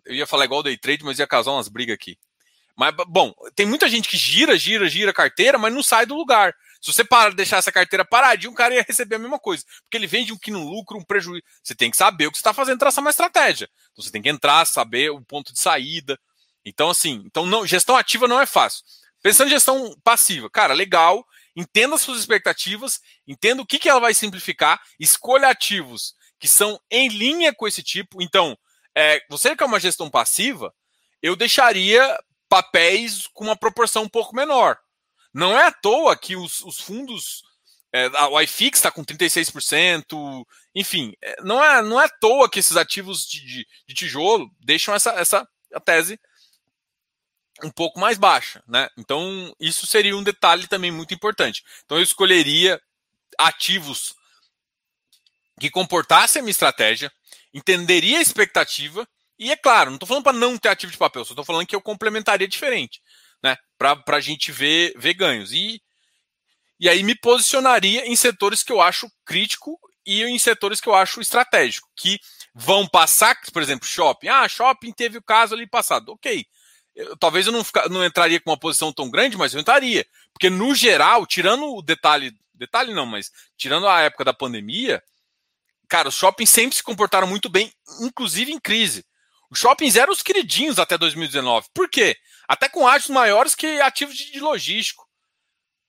A: eu ia falar igual day trade, mas ia causar umas brigas aqui. Mas bom, tem muita gente que gira, gira, gira a carteira, mas não sai do lugar. Se você para, deixar essa carteira paradinha, o cara ia receber a mesma coisa. Porque ele vende um que no lucro, um prejuízo. Você tem que saber o que você está fazendo, traçar uma estratégia. Então você tem que entrar, saber o ponto de saída. Então, assim, então não, gestão ativa não é fácil. Pensando em gestão passiva, cara, legal. Entenda as suas expectativas, entenda o que, que ela vai simplificar, escolha ativos que são em linha com esse tipo. Então, é, você que é uma gestão passiva, eu deixaria papéis com uma proporção um pouco menor. Não é à toa que os, os fundos. É, o iFix está com 36%, enfim, é, não é, não é à toa que esses ativos de, de, de tijolo deixam essa, essa tese um pouco mais baixa, né? Então, isso seria um detalhe também muito importante. Então, eu escolheria ativos que comportassem a minha estratégia, entenderia a expectativa, e é claro, não estou falando para não ter ativo de papel, só estou falando que eu complementaria diferente né? Para a gente ver, ver ganhos. E, e aí me posicionaria em setores que eu acho crítico e em setores que eu acho estratégico, que vão passar, por exemplo, shopping. Ah, shopping teve o caso ali passado. Ok. Eu, talvez eu não, fica, não entraria com uma posição tão grande, mas eu entraria. Porque, no geral, tirando o detalhe, detalhe não, mas tirando a época da pandemia, cara, os shoppings sempre se comportaram muito bem, inclusive em crise. Os shoppings eram os queridinhos até 2019. Por quê? Até com ágios maiores que ativos de, de logístico.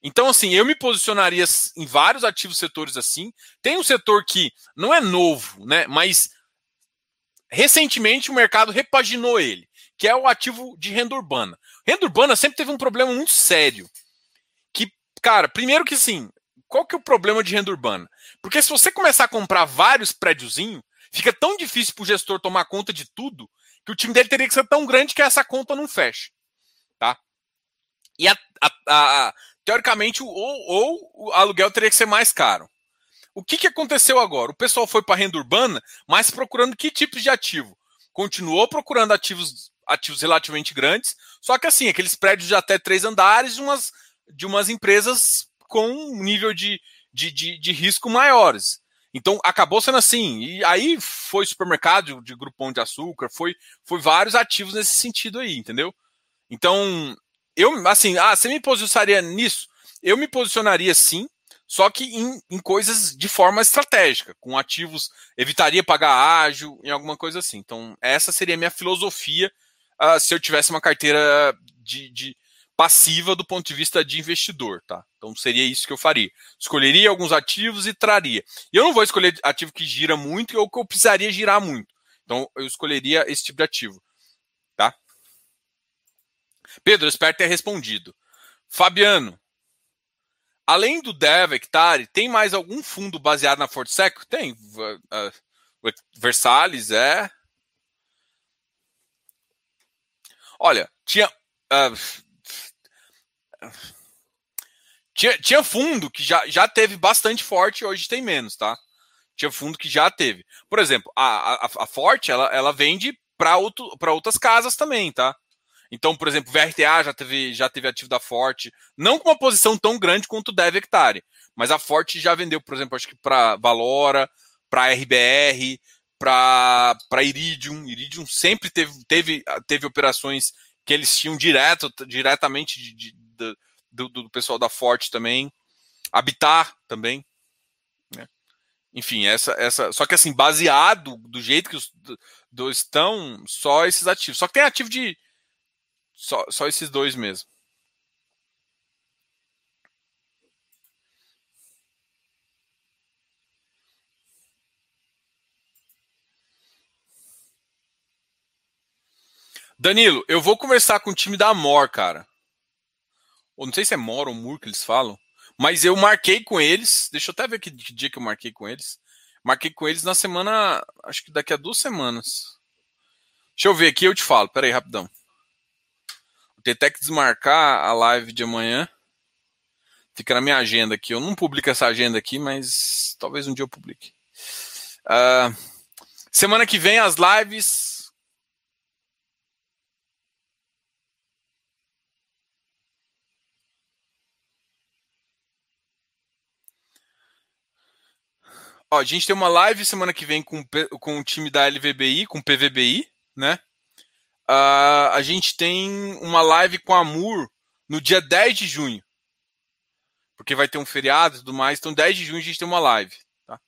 A: Então, assim, eu me posicionaria em vários ativos setores assim. Tem um setor que não é novo, né? Mas recentemente o mercado repaginou ele, que é o ativo de renda urbana. Renda urbana sempre teve um problema muito sério. Que, cara, primeiro que sim, qual que é o problema de renda urbana? Porque se você começar a comprar vários prédiozinhos, Fica tão difícil para o gestor tomar conta de tudo que o time dele teria que ser tão grande que essa conta não feche. E a, a, a, teoricamente, ou, ou o aluguel teria que ser mais caro. O que, que aconteceu agora? O pessoal foi para a renda urbana, mas procurando que tipos de ativo? Continuou procurando ativos, ativos relativamente grandes, só que assim, aqueles prédios de até três andares de umas, de umas empresas com um nível de, de, de, de risco maiores. Então acabou sendo assim. E aí foi supermercado de Grupo Pão de Açúcar, foi, foi vários ativos nesse sentido aí, entendeu? Então, eu, assim, ah, você me posicionaria nisso? Eu me posicionaria sim, só que em, em coisas de forma estratégica, com ativos, evitaria pagar ágil, em alguma coisa assim. Então, essa seria a minha filosofia uh, se eu tivesse uma carteira de, de passiva do ponto de vista de investidor, tá? Então seria isso que eu faria. Escolheria alguns ativos e traria. E eu não vou escolher ativo que gira muito ou que eu precisaria girar muito. Então eu escolheria esse tipo de ativo? Pedro, espero ter respondido. Fabiano, além do Dev Hectare, tem mais algum fundo baseado na Fortsec? Tem. Uh, Versalhes, é. Olha, tinha. Uh, tinha, tinha fundo que já, já teve bastante forte, hoje tem menos, tá? Tinha fundo que já teve. Por exemplo, a, a, a Forte, ela, ela vende para outras casas também, tá? Então, por exemplo, VRTA já teve, já teve ativo da Forte, não com uma posição tão grande quanto o Dev Hectare, mas a Forte já vendeu, por exemplo, acho que para Valora, para RBR, para Iridium. Iridium sempre teve, teve, teve operações que eles tinham direto, diretamente de, de, de, do, do, pessoal da Forte também. Habitar também. Né? Enfim, essa, essa. Só que assim, baseado do jeito que os estão, só esses ativos. Só que tem ativo de. Só, só esses dois mesmo. Danilo, eu vou conversar com o time da Amor, cara. Ou não sei se é Mor ou Mur que eles falam. Mas eu marquei com eles. Deixa eu até ver que dia que eu marquei com eles. Marquei com eles na semana. Acho que daqui a duas semanas. Deixa eu ver aqui, eu te falo. Pera aí, rapidão. Vou até que desmarcar a live de amanhã. Fica na minha agenda aqui. Eu não publico essa agenda aqui, mas talvez um dia eu publique. Uh, semana que vem as lives Ó, a gente tem uma live semana que vem com, com o time da LVBI, com o PVBI, né? Uh, a gente tem uma live com a Amur no dia 10 de junho. porque vai ter um feriado e tudo mais. Então, 10 de junho a gente tem uma live. Tá?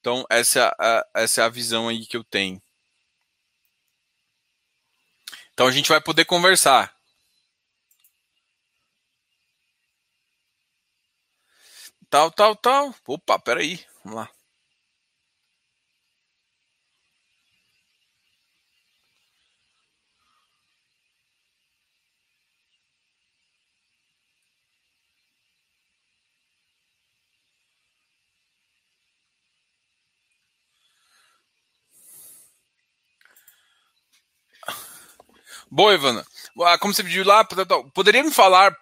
A: Então, essa, a, essa é a visão aí que eu tenho. Então, a gente vai poder conversar. Tal, tal, tal. Opa, peraí. Vamos lá. Boa, Ivana. Ah, como você pediu lá, poderia me falar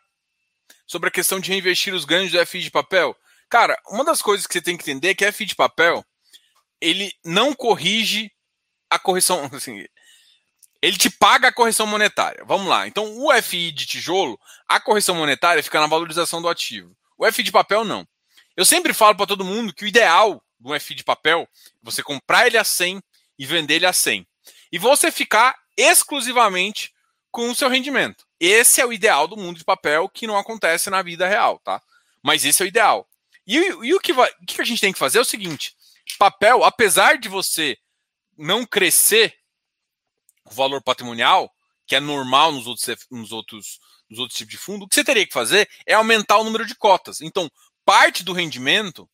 A: sobre a questão de reinvestir os ganhos do FI de papel? Cara, uma das coisas que você tem que entender é que FI de papel, ele não corrige a correção, <laughs> assim, ele te paga a correção monetária. Vamos lá. Então, o FI de tijolo, a correção monetária fica na valorização do ativo. O FI de papel não. Eu sempre falo para todo mundo que o ideal do FI de papel é você comprar ele a 100 e vender ele a 100. E você ficar exclusivamente com o seu rendimento. Esse é o ideal do mundo de papel que não acontece na vida real, tá? Mas esse é o ideal. E, e o, que vai, o que a gente tem que fazer é o seguinte: papel, apesar de você não crescer o valor patrimonial, que é normal nos outros, nos outros, nos outros tipos de fundo, o que você teria que fazer é aumentar o número de cotas. Então, parte do rendimento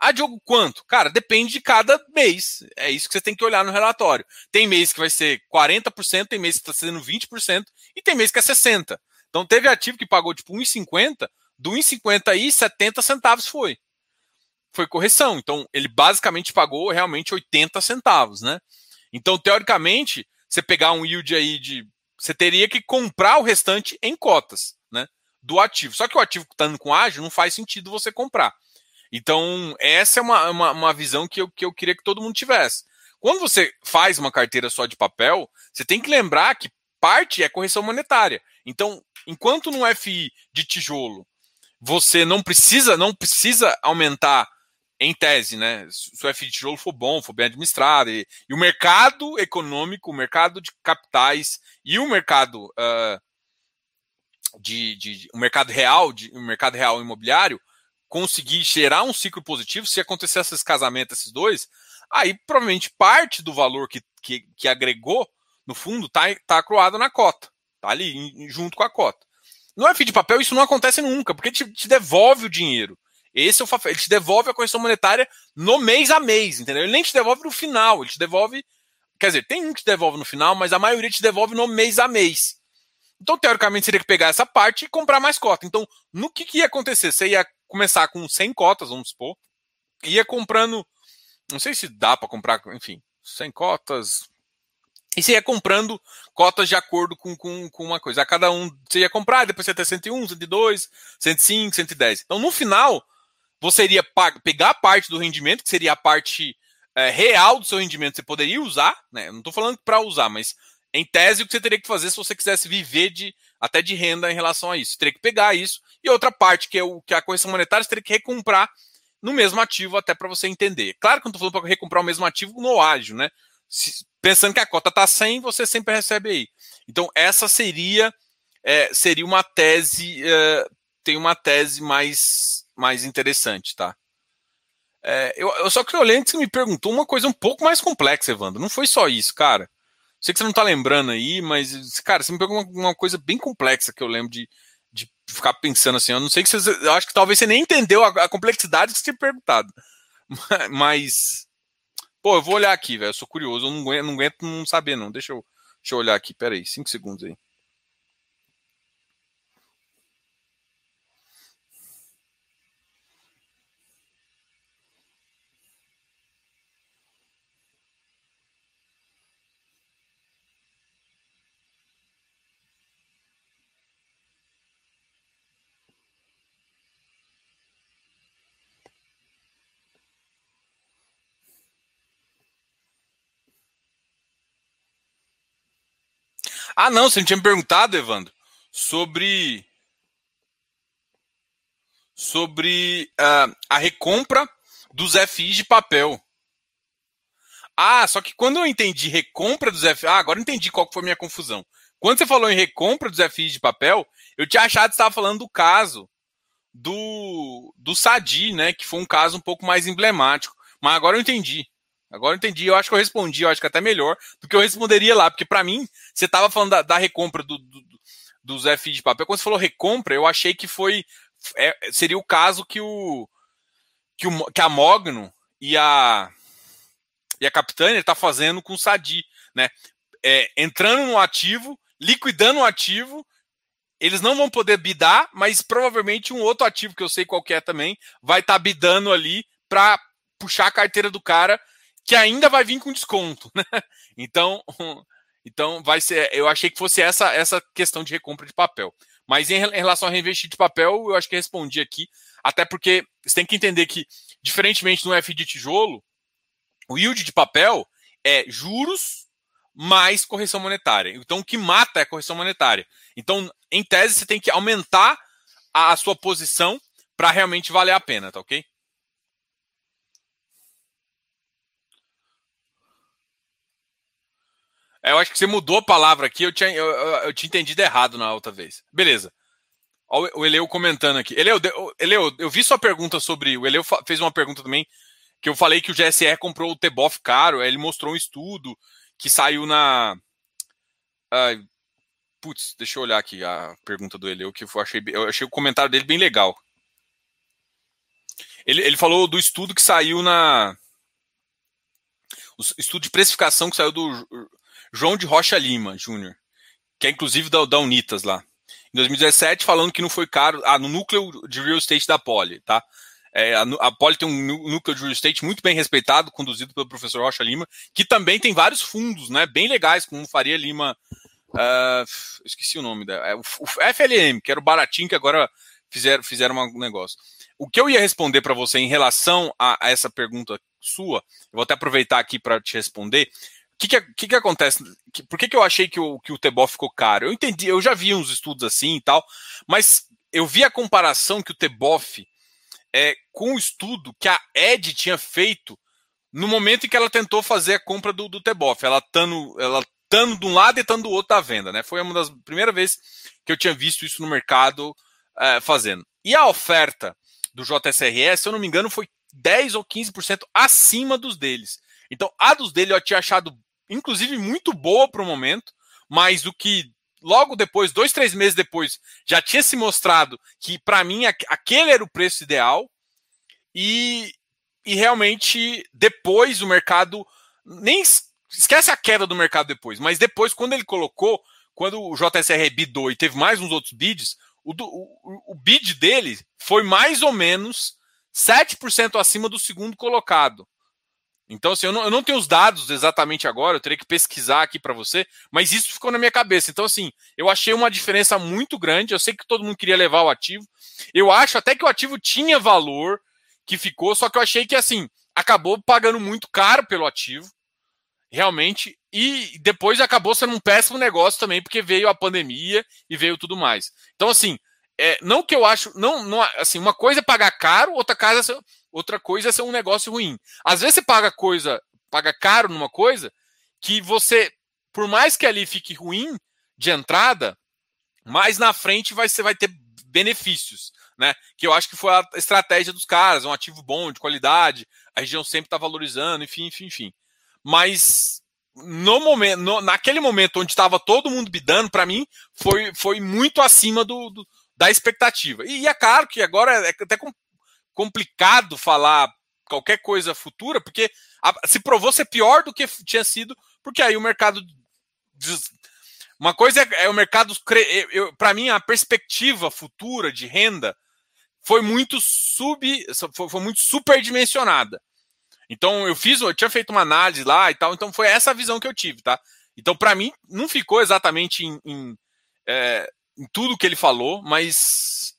A: ah, Diogo, quanto? Cara, depende de cada mês. É isso que você tem que olhar no relatório. Tem mês que vai ser 40%, tem mês que está sendo 20% e tem mês que é 60%. Então teve ativo que pagou tipo 1,50, do 1,50 aí 70 centavos foi. Foi correção. Então ele basicamente pagou realmente 80 centavos, né? Então, teoricamente, você pegar um yield aí de. Você teria que comprar o restante em cotas, né? Do ativo. Só que o ativo estando com ágio não faz sentido você comprar. Então, essa é uma, uma, uma visão que eu, que eu queria que todo mundo tivesse. Quando você faz uma carteira só de papel, você tem que lembrar que parte é correção monetária. Então, enquanto no FI de tijolo você não precisa não precisa aumentar em tese, né? Se o FI de tijolo for bom, for bem administrado, e, e o mercado econômico, o mercado de capitais e o mercado uh, de, de, o mercado real, de, o mercado real imobiliário conseguir gerar um ciclo positivo, se acontecer esses casamentos, esses dois, aí provavelmente parte do valor que, que, que agregou no fundo está tá acroado na cota, tá ali em, junto com a cota. No FI de papel isso não acontece nunca, porque te, te devolve o dinheiro. Esse é o ele te devolve a correção monetária no mês a mês, entendeu? Ele nem te devolve no final, ele te devolve, quer dizer, tem um que te devolve no final, mas a maioria te devolve no mês a mês. Então, teoricamente, seria que pegar essa parte e comprar mais cota. Então, no que, que ia acontecer? Você ia começar com 100 cotas, vamos supor, ia comprando, não sei se dá para comprar, enfim, 100 cotas, e você ia comprando cotas de acordo com, com, com uma coisa. A cada um você ia comprar, depois você ia ter 101, 102, 105, 110. Então, no final, você iria pegar parte do rendimento, que seria a parte é, real do seu rendimento, você poderia usar, né? Eu não estou falando para usar, mas em tese o que você teria que fazer se você quisesse viver de até de renda em relação a isso. Teria que pegar isso e outra parte, que é o que é a correção monetária, você teria que recomprar no mesmo ativo até para você entender. Claro que eu estou falando para recomprar o mesmo ativo no ágio, né? Se, pensando que a cota está 100, você sempre recebe aí. Então, essa seria é, seria uma tese, é, tem uma tese mais, mais interessante, tá? É, eu, eu, só que que você me perguntou uma coisa um pouco mais complexa, Evandro. Não foi só isso, cara. Sei que você não tá lembrando aí, mas, cara, você me perguntou uma, uma coisa bem complexa que eu lembro de, de ficar pensando assim. Eu não sei que você. Eu acho que talvez você nem entendeu a, a complexidade que você tinha perguntado. <laughs> Mas. Pô, eu vou olhar aqui, velho. Eu sou curioso. Eu não aguento, não aguento não saber, não. Deixa eu, deixa eu olhar aqui. Pera aí, cinco segundos aí. Ah, não, você não tinha me perguntado, Evandro, sobre sobre uh, a recompra dos FIs de papel. Ah, só que quando eu entendi recompra dos FIs, ah, agora eu entendi qual foi a minha confusão. Quando você falou em recompra dos FIs de papel, eu tinha achado que estava falando do caso do, do Sadi, né? Que foi um caso um pouco mais emblemático. Mas agora eu entendi. Agora eu entendi. Eu acho que eu respondi, eu acho que até melhor do que eu responderia lá. Porque para mim, você estava falando da, da recompra do, do, dos FI de papel. Quando você falou recompra, eu achei que foi. É, seria o caso que o. Que, o, que a Mogno e a. E a Capitânia está fazendo com o Sadi, né? É, entrando no ativo, liquidando o ativo eles não vão poder bidar, mas provavelmente um outro ativo que eu sei qual é também vai estar tá bidando ali para puxar a carteira do cara que ainda vai vir com desconto, né? <laughs> Então, <laughs> então vai ser. Eu achei que fosse essa essa questão de recompra de papel. Mas em, relação a reinvestir de papel, eu acho que respondi aqui, até porque você tem que entender que, diferentemente no F de tijolo, o yield de papel é juros mais correção monetária. Então, o que mata é a correção monetária. Então, em tese, você tem que aumentar a, sua posição para realmente valer a pena, tá ok? Eu acho que você mudou a palavra aqui, eu tinha, eu, eu, tinha entendido errado na outra vez. Beleza. O Eleu comentando aqui. Eleu, Eleu, eu vi sua pergunta sobre. O Eleu fez uma pergunta também, que eu falei que o GSR comprou o Teboff caro, ele mostrou um estudo que saiu na. Putz, deixa eu olhar aqui a pergunta do Eleu, que eu achei, eu achei o comentário dele bem legal. Ele, ele falou do estudo que saiu na. O estudo de precificação que saiu do João de Rocha Lima, Júnior, que é inclusive da, da Unitas lá. Em 2017, falando que não foi caro. Ah, no núcleo de real estate da Poli, tá? É, a, a Poli tem um núcleo de real estate muito bem respeitado, conduzido pelo professor Rocha Lima, que também tem vários fundos, né, bem legais, como Faria Lima, uh, esqueci o nome dela, é, o, o, FLM, que era o baratinho que agora fizeram, fizeram um negócio. O que eu ia responder para você em relação a, a, essa pergunta sua, eu vou até aproveitar aqui para te responder. Que, que, que, que acontece? Por que, que eu achei que o, que o Tebol ficou caro? Eu entendi, eu já vi uns estudos assim e tal, mas eu vi a comparação que o Teboff é, com o estudo que a Ed tinha feito no momento em que ela tentou fazer a compra do, do Teboff. Ela estando ela tando de um lado e estando do outro da venda. Né? Foi uma das primeiras vezes que eu tinha visto isso no mercado é, fazendo. E a oferta do JSRS, se eu não me engano, foi 10 ou 15% acima dos deles. Então, a dos dele eu tinha achado, inclusive, muito boa para o momento, mas o que logo depois, dois, três meses depois, já tinha se mostrado que, para mim, aquele era o preço ideal. E, e realmente, depois o mercado. Nem esquece a queda do mercado depois, mas depois, quando ele colocou, quando o JSR bidou e teve mais uns outros bids, o, o, o bid dele foi mais ou menos 7% acima do segundo colocado. Então, assim, eu não, eu não tenho os dados exatamente agora, eu teria que pesquisar aqui para você, mas isso ficou na minha cabeça. Então, assim, eu achei uma diferença muito grande. Eu sei que todo mundo queria levar o ativo. Eu acho até que o ativo tinha valor que ficou, só que eu achei que, assim, acabou pagando muito caro pelo ativo, realmente, e depois acabou sendo um péssimo negócio também, porque veio a pandemia e veio tudo mais. Então, assim, é, não que eu acho, não, não, assim, uma coisa é pagar caro, outra coisa Outra coisa é ser um negócio ruim. Às vezes você paga coisa, paga caro numa coisa que você, por mais que ali fique ruim de entrada, mais na frente vai, você vai ter benefícios, né? Que eu acho que foi a estratégia dos caras, um ativo bom, de qualidade, a região sempre está valorizando, enfim, enfim, enfim. Mas no momento, no, naquele momento onde estava todo mundo bidando, para mim foi, foi muito acima do, do, da expectativa. E, é claro que agora é até complicado falar qualquer coisa futura, porque a, se provou ser pior do que tinha sido, porque aí o mercado. Uma coisa é, é o mercado. Para mim, a perspectiva futura de renda foi muito sub. Foi, foi muito superdimensionada. Então eu fiz, eu tinha feito uma análise lá e tal, então foi essa visão que eu tive, tá? Então, para mim, não ficou exatamente em, em, é, em tudo que ele falou, mas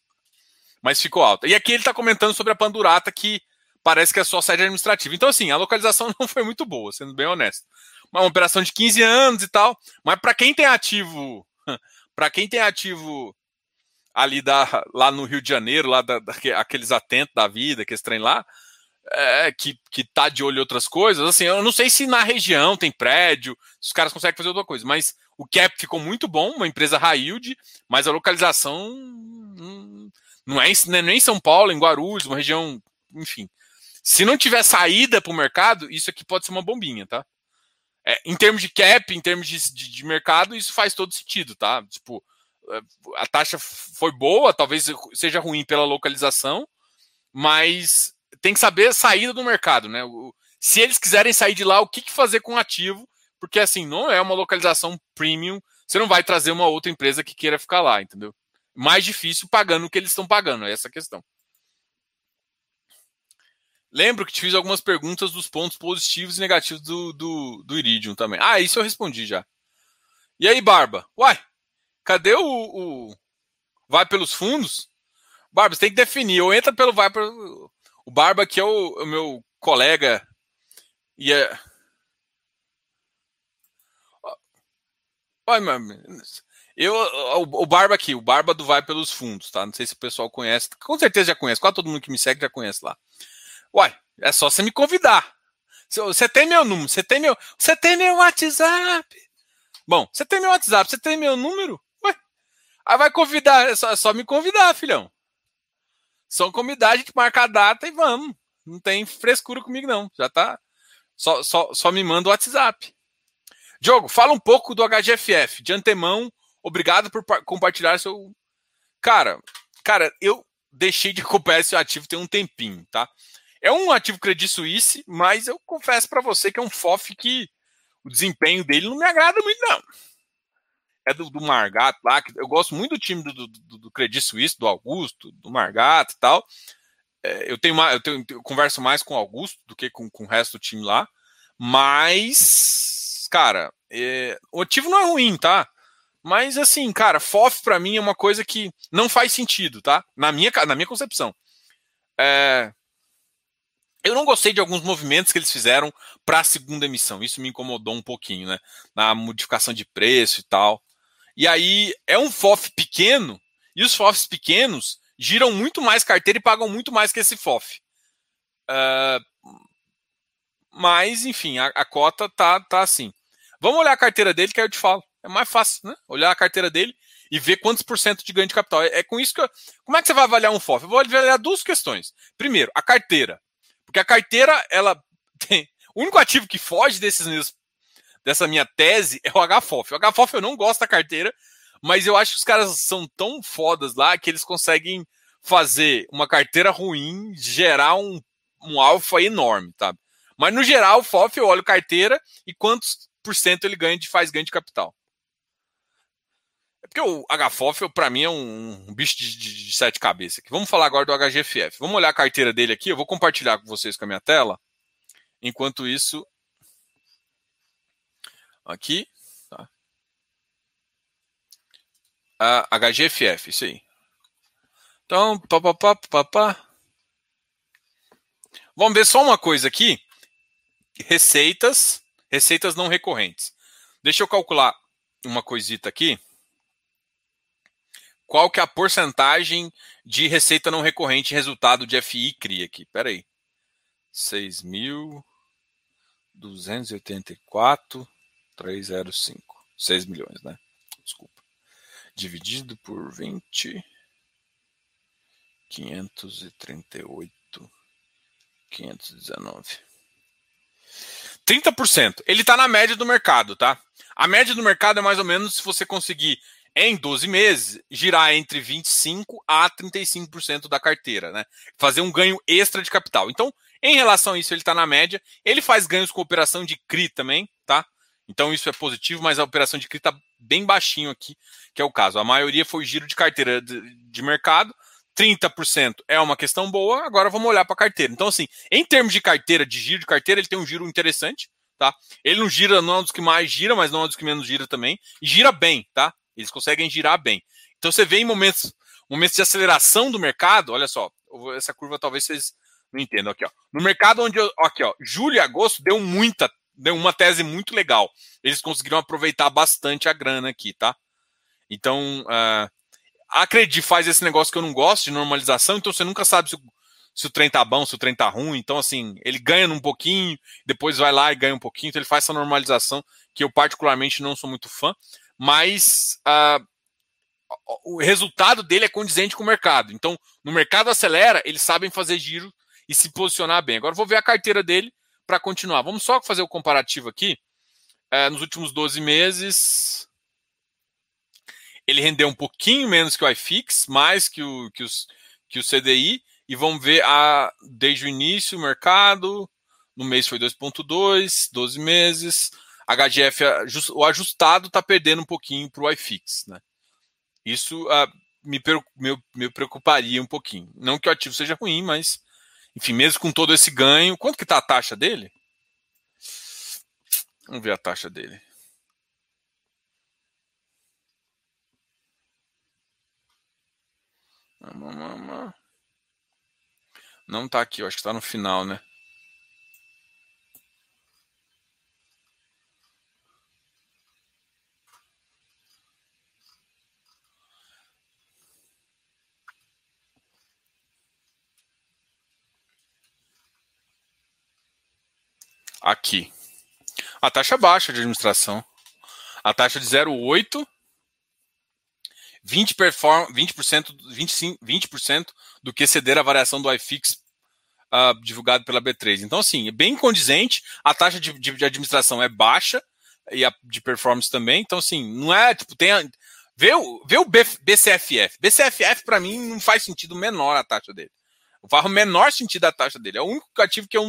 A: mas ficou alta. E aqui ele está comentando sobre a Pandurata, que parece que é só sede administrativa. Então, assim, a localização <laughs> não foi muito boa, sendo bem honesto. Uma operação de 15 anos e tal, mas para quem tem ativo, <laughs> para quem tem ativo ali da, lá no Rio de Janeiro, lá da, da aqueles atentos da vida, que trem lá, é, que, que tá de olho em outras coisas, assim, eu não sei se na região tem prédio, se os caras conseguem fazer outra coisa, mas o cap ficou muito bom, uma empresa high yield, mas a localização hum, Não é, não é em São Paulo, em Guarulhos, uma região, enfim. Se não tiver saída para o mercado, isso aqui pode ser uma bombinha, tá? É, em termos de cap, em termos de, de, de, mercado, isso faz todo sentido, tá? Tipo, é, a taxa foi boa, talvez seja ruim pela localização, mas tem que saber a saída do mercado, né? O, se eles quiserem sair de lá, o que, que fazer com o ativo, porque assim, não é uma localização premium, você não vai trazer uma outra empresa que queira ficar lá, entendeu? Mais difícil pagando o que eles estão pagando, é essa a questão. Lembro que te fiz algumas perguntas dos pontos positivos e negativos do, do, do Iridium também. Ah, isso eu respondi já. E aí, Barba? Uai, cadê o, o vai pelos fundos? Barba, você tem que definir. Ou entra pelo vai pelo. O Barba, que é o, o meu colega. E é. Mano. Eu, o, o Barba aqui, o Barba do Vai pelos Fundos, tá? Não sei se o pessoal conhece. Com certeza já conhece. Quase todo mundo que me segue já conhece lá. Uai, é só você me convidar. Você tem meu número, você tem meu, você tem meu WhatsApp. Bom, você tem meu WhatsApp, você tem meu número? Ué, aí vai convidar, é só, é só me convidar, filhão. Só convidar, a gente marca a data e vamos. Não tem frescura comigo, não. Já tá. Só, só, só me manda o WhatsApp. Diogo, fala um pouco do HGFF. De antemão, obrigado por compartilhar seu. Cara, cara, eu deixei de acompanhar esse ativo tem um tempinho, tá? É um ativo Credit Suisse, mas eu confesso para você que é um FOF que o desempenho dele não me agrada muito, não. É do, do Margato lá, que eu gosto muito do time do, do, do Credit Suisse, do Augusto, do Margato e tal. É, eu tenho uma, eu, tenho, eu converso mais com o Augusto do que com, com o resto do time lá. Mas, cara, é, o ativo não é ruim, tá? Mas assim, cara, FOF para mim é uma coisa que não faz sentido, tá? Na minha, na minha concepção. É, eu não gostei de alguns movimentos que eles fizeram para a segunda emissão. Isso me incomodou um pouquinho, né? Na modificação de preço e tal. E aí é um FOF pequeno, e os FOFs pequenos giram muito mais carteira e pagam muito mais que esse FOF. Uh, mas, enfim, a, a, cota tá, tá assim. Vamos olhar a carteira dele, que aí eu te falo. É mais fácil, né? Olhar a carteira dele e ver quantos por cento de ganho de capital. É, é com isso que eu, Como é que você vai avaliar um FOF? Eu vou avaliar duas questões. Primeiro, a carteira. Porque a carteira, ela <laughs> tem. O único ativo que foge desses meus, dessa minha tese é o HFOF. O HFOF eu não gosto da carteira, mas eu acho que os caras são tão fodas lá que eles conseguem fazer uma carteira ruim gerar um, um alfa enorme, tá? Mas no geral, o FOF eu olho carteira e quantos por cento ele ganha de faz ganho de capital. É porque o HFOF, para mim, é um, um bicho de, de, de, sete cabeças. Vamos falar agora do HGFF. Vamos olhar a carteira dele aqui. Eu vou compartilhar com vocês com a minha tela. Enquanto isso, aqui, tá? HGFF, isso aí. Então, papapá, papá. Vamos ver só uma coisa aqui. Receitas, receitas não recorrentes. Deixa eu calcular uma coisita aqui qual que é a porcentagem de receita não recorrente resultado de FI CRI aqui. Espera aí. 6.284.305. 6 milhões, né? Desculpa. Dividido por 20. 538. 519. 30%. Ele está na média do mercado, tá? A média do mercado é mais ou menos se você conseguir em 12 meses, girar entre 25% a 35% da carteira, né? Fazer um ganho extra de capital. Então, em relação a isso, ele está na média. Ele faz ganhos com operação de CRI também, tá? Então, isso é positivo, mas a operação de CRI está bem baixinho aqui, que é o caso. A maioria foi giro de carteira de, mercado. 30% é uma questão boa, agora vamos olhar para a carteira. Então, assim, em termos de carteira, de giro de carteira, ele tem um giro interessante, tá? Ele não gira, não é um dos que mais gira, mas não é um dos que menos gira também. E gira bem, tá? Eles conseguem girar bem. Então você vê em momentos, momentos de aceleração do mercado, olha só, essa curva talvez vocês não entendam aqui, ó. No mercado onde eu, aqui, ó, julho e agosto deu muita, deu uma tese muito legal. Eles conseguiram aproveitar bastante a grana aqui, tá? Então, uh, a Credi faz esse negócio que eu não gosto de normalização, então você nunca sabe se o, se o trem tá bom, se o trem tá ruim. Então, assim, ele ganha um pouquinho, depois vai lá e ganha um pouquinho. Então, ele faz essa normalização que eu, particularmente, não sou muito fã. Mas uh,
B: o resultado dele é condizente com o mercado. Então, no mercado acelera, eles sabem fazer giro e se posicionar bem. Agora, vou ver a carteira dele para continuar. Vamos só fazer o comparativo aqui. É, nos últimos 12 meses, ele rendeu um pouquinho menos que o iFix, mais que o, que, os, que o CDI. E vamos ver a, desde o início o mercado. No mês foi 2,2, 12 meses. HGF, o ajustado está perdendo um pouquinho para o iFix. Né? Isso uh, me, me, me preocuparia um pouquinho. Não que o ativo seja ruim, mas, enfim, mesmo com todo esse ganho, quanto que está a taxa dele? Vamos ver a taxa dele. Não está aqui, acho que está no final, né? Aqui. A taxa baixa de administração. A taxa de 0,8, 20%, perform, 20%, 25, 20% do que ceder a variação do iFix uh, divulgado pela B3. Então, assim, é bem condizente. A taxa de, de, de, administração é baixa e a de performance também. Então, assim, não é tipo, tem. A, vê o, vê o BCFF. BCFF, para mim, não faz sentido menor a taxa dele. Faz o menor sentido a taxa dele. É o único ativo que eu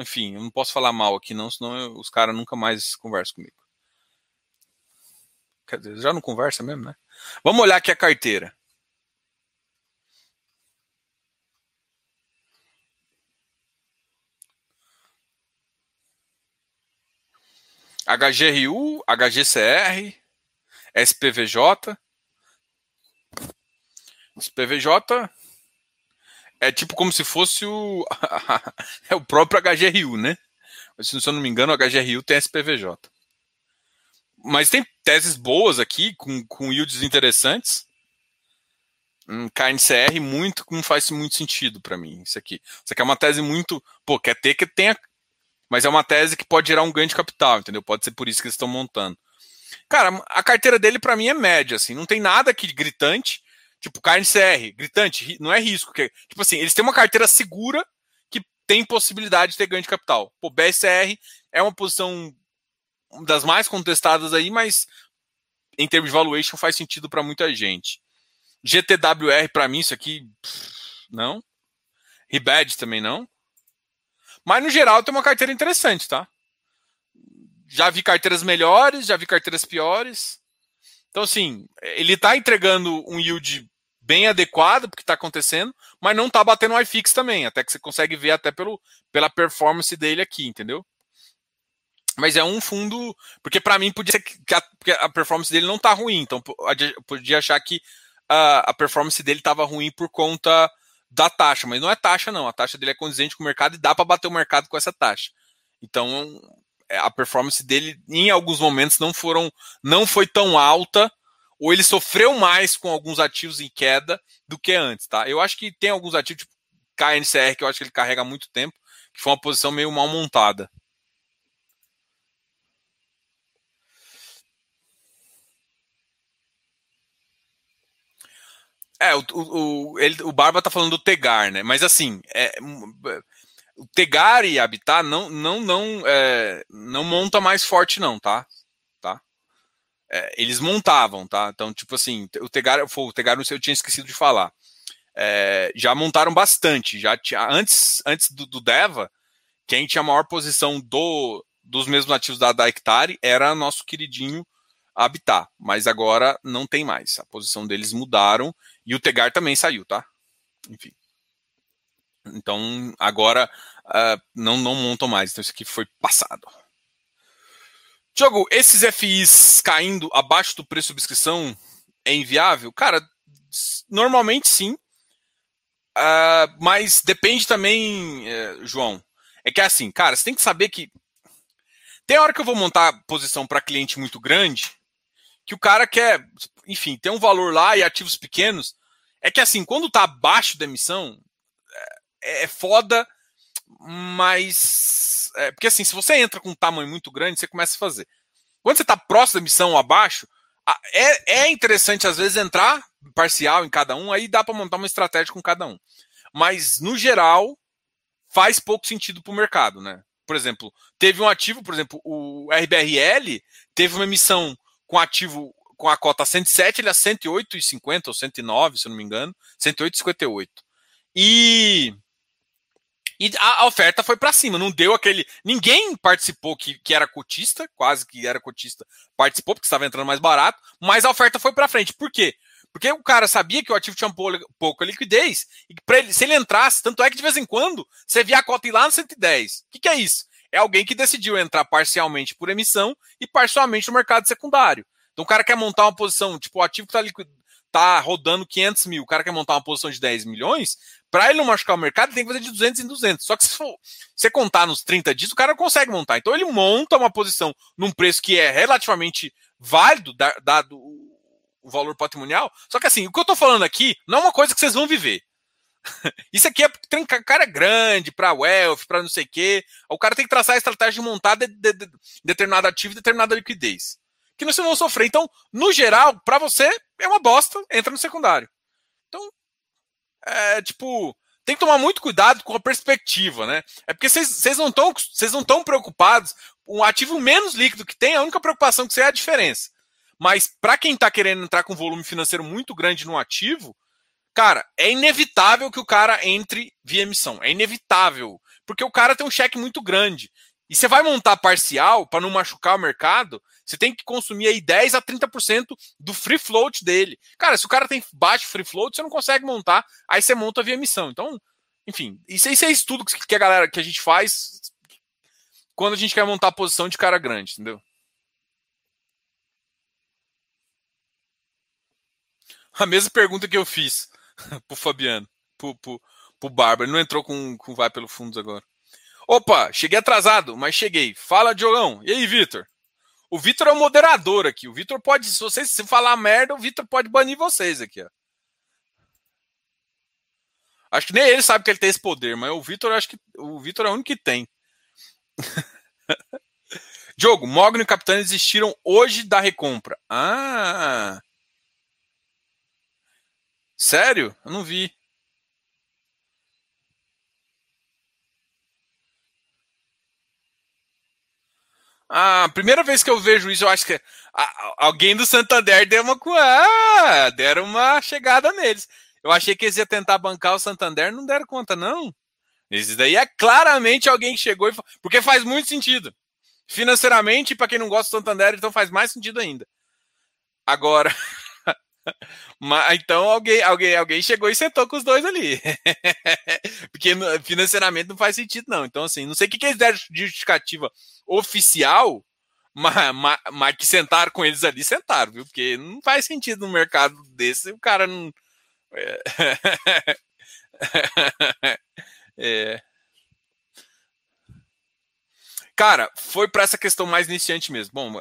B: enfim, eu não posso falar mal aqui não, senão eu, os caras nunca mais conversam comigo. Quer dizer, já não conversa mesmo, né? Vamos olhar aqui a carteira. HGRU, HGCR, SPVJ. SPVJ é tipo como se fosse o, <laughs> é o próprio HGRU, né? Se eu não me engano, o HGRU tem SPVJ. Mas tem teses boas aqui, com, com yields interessantes. Um KNCR muito não faz muito sentido para mim, isso aqui. Isso aqui é uma tese muito. Pô, quer ter que tenha. Mas é uma tese que pode gerar um ganho de capital, entendeu? Pode ser por isso que eles estão montando. Cara, a carteira dele para mim é média, assim. Não tem nada aqui gritante Tipo, KNCR, gritante, não é risco. Que, tipo assim, eles têm uma carteira segura que tem possibilidade de ter ganho de capital. Pô, BSR é uma posição das mais contestadas aí, mas em termos de valuation faz sentido para muita gente. GTWR, para mim, isso aqui, não. Ribad também não. Mas, no geral, tem uma carteira interessante, tá? Já vi carteiras melhores, já vi carteiras piores. Então, assim, ele está entregando um yield bem adequado porque está acontecendo, mas não está batendo o iFix também, até que você consegue ver até pelo, pela performance dele aqui, entendeu? Mas é um fundo, porque para mim podia ser que a, a, performance dele não está ruim, então podia achar que a, a performance dele estava ruim por conta da taxa, mas não é taxa não, a taxa dele é condizente com o mercado e dá para bater o mercado com essa taxa. Então é, a performance dele em alguns momentos não foram não foi tão alta ou ele sofreu mais com alguns ativos em queda do que antes, tá? Eu acho que tem alguns ativos, tipo KNCR, que eu acho que ele carrega há muito tempo, que foi uma posição meio mal montada. É, o, o, ele, o Barba tá falando do Tegar, né? Mas assim, é, o Tegar e Habitat não, não, não, é, não monta mais forte, não, tá? É, eles montavam, tá? Então, tipo assim, o Tegar, o Tegar não sei, eu tinha esquecido de falar. É, já montaram bastante. Já tinha, antes, antes do, do, Deva, quem tinha a maior posição do, dos mesmos nativos da, da Hectare era nosso queridinho Habitat. Mas agora não tem mais. A posição deles mudaram e o Tegar também saiu, tá? Enfim. Então, agora uh, não, não montam mais. Então, isso aqui foi passado. Diogo, esses FIs caindo abaixo do preço de subscrição é inviável? Cara, normalmente sim. Uh, mas depende também, uh, João. É que é assim, cara, você tem que saber que tem hora que eu vou montar posição para cliente muito grande, que o cara quer, enfim, tem um valor lá e ativos pequenos. É que assim, quando tá abaixo da emissão, é, é foda, mas é, porque assim, se você entra com um tamanho muito grande, você começa a fazer. Quando você está próximo da missão ou abaixo, é, é interessante às vezes entrar parcial em cada um, aí dá para montar uma estratégia com cada um. Mas no geral faz pouco sentido para o mercado, né? Por exemplo, teve um ativo, por exemplo, o RBRL teve uma emissão com ativo com a cota 107, ele é 108,50 ou 109, se não me engano, 108,58. E e a, oferta foi para cima, não deu aquele. Ninguém participou que, que era cotista, quase que era cotista, participou porque estava entrando mais barato, mas a oferta foi para frente. Por quê? Porque o cara sabia que o ativo tinha pouca liquidez e que ele, se ele entrasse, tanto é que de vez em quando você via a cota ir lá no 110. O que, que é isso? É alguém que decidiu entrar parcialmente por emissão e parcialmente no mercado secundário. Então o cara quer montar uma posição, tipo, o ativo que está tá rodando 500 mil, o cara quer montar uma posição de 10 milhões, para ele não machucar o mercado, tem que fazer de 200 em 200. Só que se for, você contar nos 30 dias, o cara consegue montar. Então ele monta uma posição num preço que é relativamente válido, dado o valor patrimonial. Só que assim, o que eu estou falando aqui não é uma coisa que vocês vão viver. <laughs> Isso aqui é tem cara grande para wealth, para não sei o quê. O cara tem que traçar a estratégia de montar de, de, de, determinado ativo, determinada liquidez. Que não vocês vão sofrer. Então, no geral, para você é uma bosta, entra no secundário. Então, é tipo, tem que tomar muito cuidado com a perspectiva, né? É porque vocês não estão vocês não estão preocupados. Um ativo menos líquido que tem, a única preocupação que você é a diferença. Mas para quem está querendo entrar com volume financeiro muito grande no ativo, cara, é inevitável que o cara entre via emissão. É inevitável. Porque o cara tem um cheque muito grande. E você vai montar parcial para não machucar o mercado, você tem que consumir aí 10 a 30% do free float dele. Cara, se o cara tem baixo free float, você não consegue montar, aí você monta via emissão. Então, enfim, isso, isso é estudo que a galera que a gente faz quando a gente quer montar a posição de cara grande, entendeu? A mesma pergunta que eu fiz <laughs> pro Fabiano, pro, pro, pro Bárbara. Ele não entrou com, com vai pelo fundos agora. Opa, cheguei atrasado, mas cheguei. Fala, Diogão. E aí, Vitor? O Vitor é o moderador aqui. O Vitor pode, se vocês se falar merda, o Vitor pode banir vocês aqui, ó. Acho que nem ele sabe que ele tem esse poder, mas o Vitor acho que o Vitor é o único que tem. <laughs> Diogo, Mogno e Capitão existiram hoje da recompra. Ah. Sério? Eu não vi. A primeira vez que eu vejo isso, eu acho que alguém do Santander deu uma, ah, deram uma chegada neles. Eu achei que eles iam tentar bancar o Santander, não deram conta, não. Isso daí é claramente alguém que chegou e. Porque faz muito sentido. Financeiramente, para quem não gosta do Santander, então faz mais sentido ainda. Agora. <laughs> Mas, então alguém, alguém, alguém chegou e sentou com os dois ali. <laughs> Porque financeiramente não faz sentido, não. Então, assim, não sei o que, que eles deram de justificativa oficial, mas, mas, mas, que sentaram com eles ali, sentaram, viu? Porque não faz sentido no mercado desse o cara não. É. <laughs> é. Cara, foi para essa questão mais iniciante mesmo. Bom,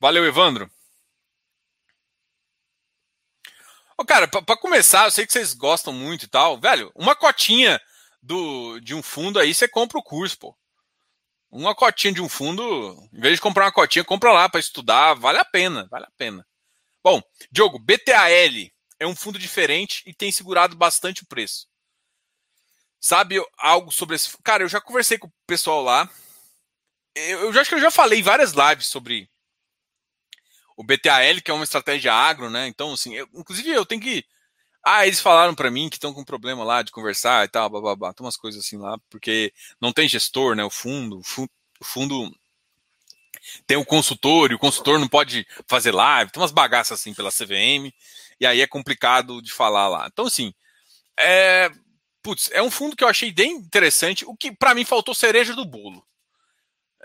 B: valeu, Evandro. Ô, cara, para começar, eu sei que vocês gostam muito e tal, velho. Uma cotinha do, de um fundo aí, você compra o curso, pô. Uma cotinha de um fundo, em vez de comprar uma cotinha, compra lá para estudar, vale a pena, vale a pena. Bom, Diogo, BTAL é um fundo diferente e tem segurado bastante o preço. Sabe algo sobre esse? Cara, eu já conversei com o pessoal lá. Eu, eu acho que eu já falei várias lives sobre o BTAL, que é uma estratégia agro, né? Então, assim, eu, inclusive eu tenho que. Ah, eles falaram para mim que estão com problema lá de conversar e tal, babá, tem umas coisas assim lá, porque não tem gestor, né? O fundo, o fundo, o fundo tem o consultor e o consultor não pode fazer live, tem umas bagaças assim pela CVM, e aí é complicado de falar lá. Então, assim, é, putz, é um fundo que eu achei bem interessante, o que para mim faltou cereja do bolo.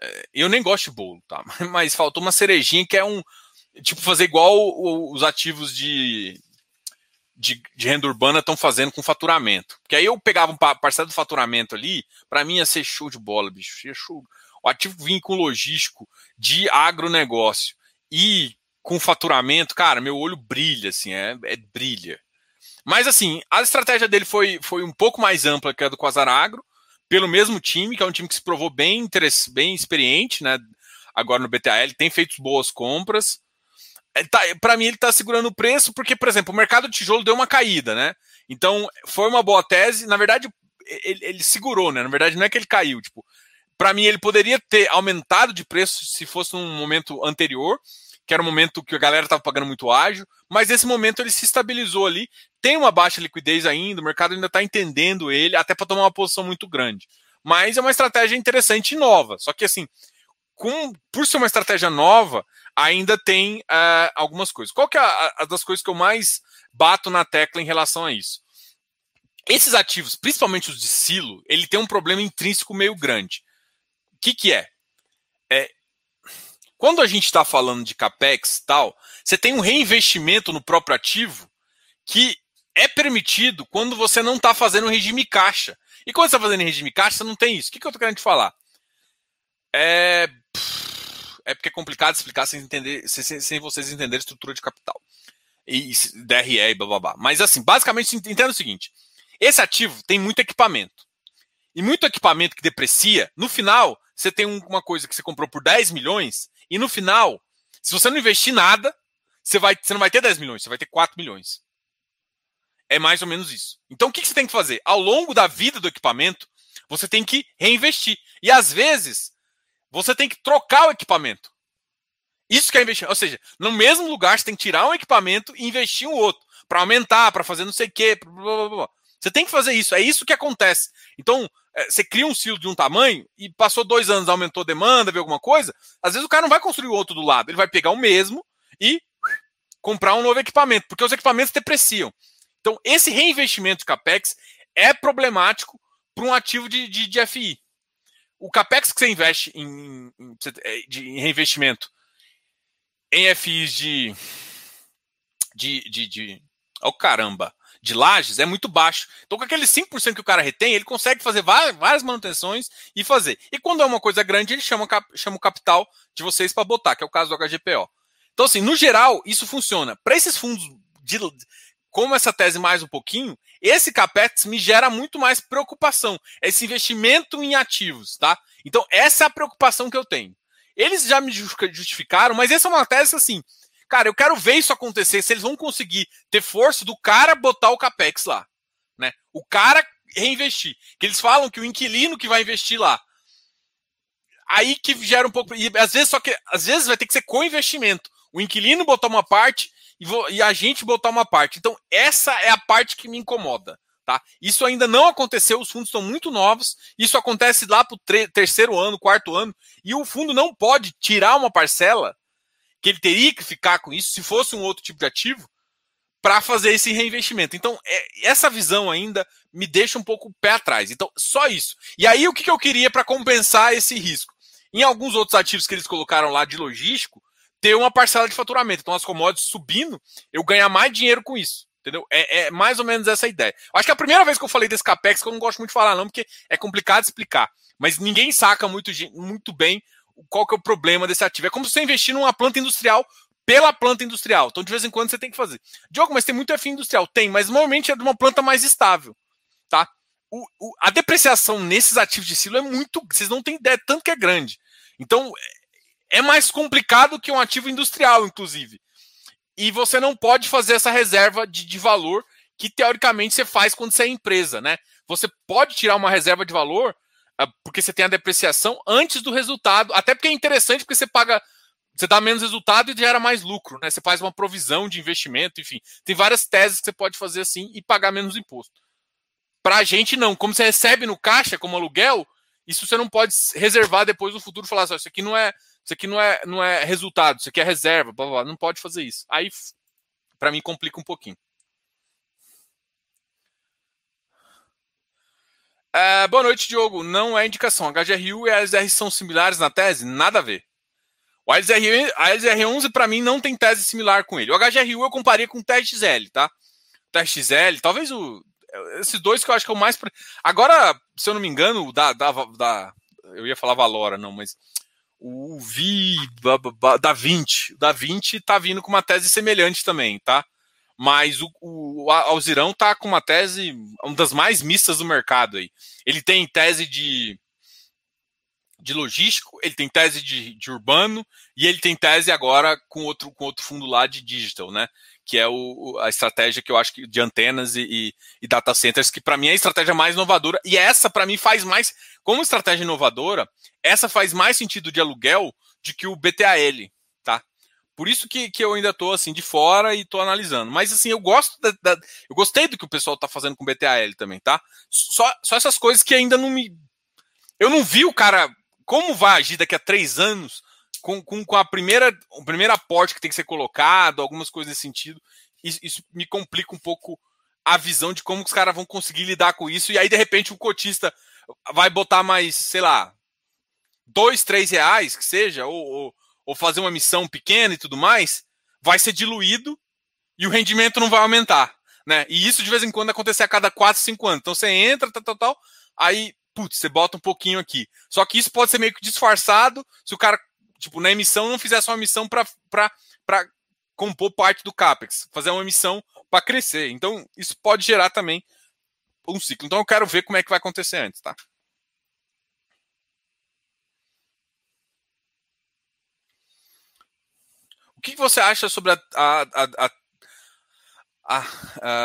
B: É, eu nem gosto de bolo, tá? <laughs> Mas faltou uma cerejinha que é um, tipo, fazer igual os ativos de, de, de renda urbana estão fazendo com faturamento. Porque aí eu pegava um parcela do faturamento ali, para mim ia ser show de bola, bicho. Ia show. O ativo vinha com logístico de agronegócio e com faturamento, cara, meu olho brilha, assim, é, é brilha. Mas assim, a estratégia dele foi, foi um pouco mais ampla que a do Quasar Agro, pelo mesmo time, que é um time que se provou bem, bem experiente, né? Agora no BTAL, tem feito boas compras. Tá, para mim ele está segurando o preço porque, por exemplo, o mercado de tijolo deu uma caída, né? Então foi uma boa tese. Na verdade, ele, ele segurou, né? Na verdade, não é que ele caiu. Tipo, para mim ele poderia ter aumentado de preço se fosse um momento anterior, que era um momento que a galera estava pagando muito ágil, mas nesse momento ele se estabilizou ali. Tem uma baixa liquidez ainda, o mercado ainda está entendendo ele, até para tomar uma posição muito grande. Mas é uma estratégia interessante e nova. Só que assim, com, por ser uma estratégia nova, ainda tem uh, algumas coisas. Qual que é a, a, das coisas que eu mais bato na tecla em relação a isso? Esses ativos, principalmente os de silo, ele tem um problema intrínseco meio grande. O que, que é? é quando a gente está falando de capex tal, você tem um reinvestimento no próprio ativo que é permitido quando você não está fazendo regime caixa. E quando você está fazendo regime caixa, você não tem isso. O que, que eu estou querendo te falar? É é porque é complicado explicar sem, entender, sem, sem vocês entenderem estrutura de capital. E, e DRE e blá blá blá. Mas assim, basicamente entenda o seguinte: esse ativo tem muito equipamento. E muito equipamento que deprecia, no final, você tem uma coisa que você comprou por 10 milhões, e no final, se você não investir nada, você, vai, você não vai ter 10 milhões, você vai ter 4 milhões. É mais ou menos isso. Então o que você tem que fazer? Ao longo da vida do equipamento, você tem que reinvestir. E às vezes, você tem que trocar o equipamento. Isso que é investir. Ou seja, no mesmo lugar você tem que tirar um equipamento e investir um outro. Para aumentar, para fazer não sei o quê. Blá, blá, blá. Você tem que fazer isso. É isso que acontece. Então, é, você cria um silo de um tamanho e passou dois anos, aumentou a demanda, viu alguma coisa. Às vezes o cara não vai construir o outro do lado. Ele vai pegar o mesmo e comprar um novo equipamento, porque os equipamentos depreciam. Então, esse reinvestimento de capex é problemático para um ativo de, de, de FI o capex que você investe em, em, é, em reinvestimento em FIs de. de. de. de oh, caramba! De lajes é muito baixo. Então, com aquele 5% que o cara retém, ele consegue fazer várias, várias, manutenções e fazer. E quando é uma coisa grande, ele chama, chama o capital de vocês para botar, que é o caso do HGPO. Então, assim, no geral, isso funciona. Para esses fundos de, como essa tese mais um pouquinho, esse capex me gera muito mais preocupação. Esse investimento em ativos, tá? Então, essa é a preocupação que eu tenho. Eles já me justificaram, mas essa é uma tese assim. Cara, eu quero ver isso acontecer, se eles vão conseguir ter força do cara botar o capex lá, né? O cara reinvestir. Que eles falam que o inquilino que vai investir lá. Aí que gera um pouco. E às vezes, só que às vezes vai ter que ser co-investimento. O inquilino botar uma parte e, vou, e a gente botar uma parte. Então, essa é a parte que me incomoda. Tá? Isso ainda não aconteceu, os fundos estão muito novos. Isso acontece lá para o terceiro ano, quarto ano, e o fundo não pode tirar uma parcela que ele teria que ficar com isso se fosse um outro tipo de ativo para fazer esse reinvestimento. Então, é, essa visão ainda me deixa um pouco pé atrás. Então, só isso. E aí, o que, que eu queria para compensar esse risco? Em alguns outros ativos que eles colocaram lá de logístico, ter uma parcela de faturamento. Então, as commodities subindo, eu ganhar mais dinheiro com isso. Entendeu? É, é, mais ou menos essa ideia. Acho que é a primeira vez que eu falei desse capex, que eu não gosto muito de falar, não, porque é complicado explicar. Mas ninguém saca muito, muito bem qual que é o problema desse ativo. É como se você investir numa planta industrial pela planta industrial. Então, de vez em quando, você tem que fazer. Diogo, mas tem muito FI industrial? Tem, mas normalmente é de uma planta mais estável. Tá? O, o, a depreciação nesses ativos de silo é muito. Vocês não têm ideia, tanto que é grande. Então, é mais complicado que um ativo industrial, inclusive. E você não pode fazer essa reserva de, de valor que teoricamente você faz quando você é empresa, né? Você pode tirar uma reserva de valor uh, porque você tem a depreciação antes do resultado, até porque é interessante porque você paga, você dá menos resultado e gera mais lucro, né? Você faz uma provisão de investimento, enfim, tem várias teses que você pode fazer assim e pagar menos imposto. Para a gente não, como você recebe no caixa como aluguel, isso você não pode reservar depois no futuro falar assim, isso aqui não é isso aqui não é, não é resultado, isso aqui é reserva, blá, blá, não pode fazer isso. Aí, para mim, complica um pouquinho. É, boa noite, Diogo. Não é indicação. HGRU e a LZR são similares na tese? Nada a ver. O LZR, a LZR11, para mim, não tem tese similar com ele. O HGRU eu comparei com o TXL, tá? O TXL, talvez o. Esses dois que eu acho que é o mais. Agora, se eu não me engano, da, da, da eu ia falar Valora, não, mas o Vi da 20, da 20 tá vindo com uma tese semelhante também, tá? Mas o, o Alzirão tá com uma tese, uma das mais mistas do mercado aí. Ele tem tese de de logístico, ele tem tese de, de, urbano e ele tem tese agora com outro, com outro fundo lá de digital, né? Que é o, a estratégia que eu acho que de antenas e, e, e data centers, que para mim é a estratégia mais inovadora. E essa, para mim, faz mais, como estratégia inovadora, essa faz mais sentido de aluguel do que o BTAL, tá? Por isso que, que eu ainda tô assim de fora e tô analisando. Mas assim, eu gosto da, da eu gostei do que o pessoal tá fazendo com o BTAL também, tá? Só, só essas coisas que ainda não me. Eu não vi o cara como vai agir daqui a três anos com, com, com a primeira, o primeiro aporte que tem que ser colocado, algumas coisas nesse sentido. Isso, isso me complica um pouco a visão de como os caras vão conseguir lidar com isso. E aí, de repente, o cotista vai botar mais, sei lá, dois, três reais, que seja, ou, ou, ou fazer uma missão pequena e tudo mais, vai ser diluído e o rendimento não vai aumentar. Né? E isso de vez em quando acontece a cada 4, 5 anos. Então você entra, tal, tal, tal, aí putz, você bota um pouquinho aqui. Só que isso pode ser meio que disfarçado se o cara, tipo, na emissão não fizesse uma missão para compor parte do CAPEX, fazer uma emissão para crescer. Então, isso pode gerar também um ciclo. Então, eu quero ver como é que vai acontecer antes, tá? O que você acha sobre a, a, a, a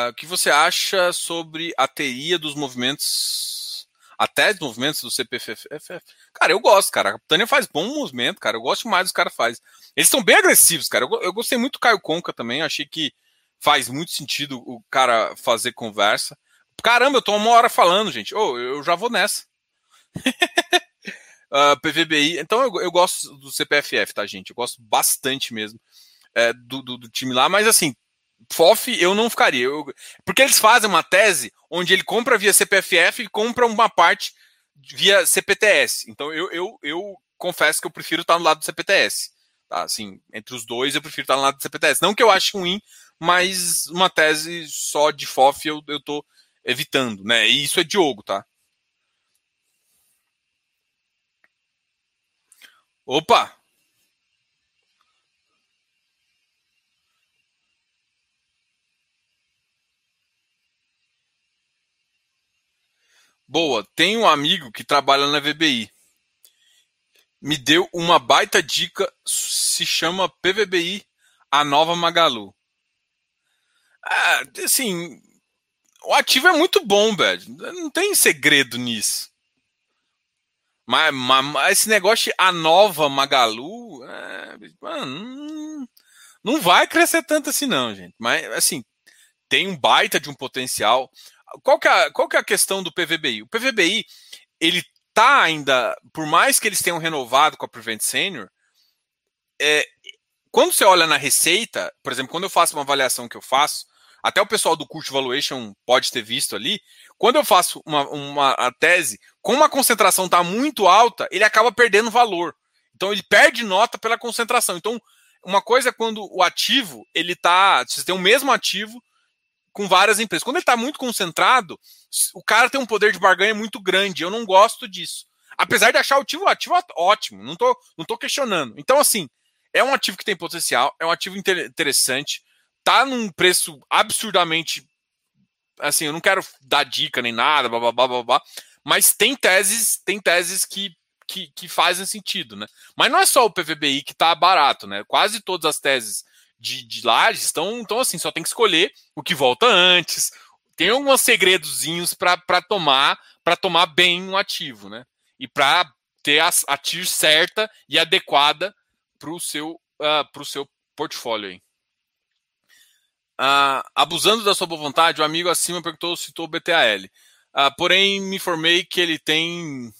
B: o que você acha sobre a teoria dos movimentos até os movimentos do CPFF. Cara, eu gosto, cara. A Tânia faz bom movimento, cara. Eu gosto mais dos caras faz. Eles são bem agressivos, cara. Eu, eu gostei muito do Caio Conca também. Achei que faz muito sentido o cara fazer conversa. Caramba, eu tô uma hora falando, gente. Oh, eu já vou nessa. <laughs> uh, PVBI. Então eu, eu, gosto do CPFF, tá, gente? Eu gosto bastante mesmo é, do, do, do, time lá, mas assim, FOF eu não ficaria. Eu, porque eles fazem uma tese onde ele compra via CPFF e compra uma parte via CPTS. Então eu, eu, eu confesso que eu prefiro estar no lado do CPTS. Tá? Assim, entre os dois eu prefiro estar no lado do CPTS. Não que eu ache ruim, mas uma tese só de FOF eu, eu tô evitando, né? E isso é Diogo, tá? Opa! Boa, tem um amigo que trabalha na VBI. Me deu uma baita dica, se chama PVBI, a nova Magalu. Ah, assim, o ativo é muito bom, velho. Não tem segredo nisso. Mas, mas esse negócio de a nova Magalu, é, mano, não vai crescer tanto assim, não, gente. Mas, assim, tem um baita de um potencial qual que, é, qual que é a questão do PVBI? O PVBI, ele tá ainda, por mais que eles tenham renovado com a Prevent Senior, é, quando você olha na receita, por exemplo, quando eu faço uma avaliação que eu faço, até o pessoal do Cult Valuation pode ter visto ali, quando eu faço uma, uma tese, como a concentração está muito alta, ele acaba perdendo valor. Então ele perde nota pela concentração. Então, uma coisa é quando o ativo, ele tá. Você tem o mesmo ativo, com várias empresas. Quando ele está muito concentrado, o cara tem um poder de barganha muito grande. Eu não gosto disso. Apesar de achar o ativo, ativo ótimo, não tô, não tô questionando. Então, assim, é um ativo que tem potencial, é um ativo interessante, tá num preço absurdamente. Assim, eu não quero dar dica nem nada, blá, blá, blá, blá, blá mas tem teses, tem teses que, que, que fazem sentido, né? Mas não é só o PVBI que tá barato, né? Quase todas as teses de, de lajes estão, então assim, só tem que escolher o que volta antes. Tem alguns segredozinhos para tomar, para tomar bem um ativo, né? E para ter a, a TIR certa e adequada para o seu, uh, seu portfólio aí. Uh, abusando da sua boa vontade, o amigo acima perguntou, citou o BTAL. Uh, ah, porém, me informei que ele tem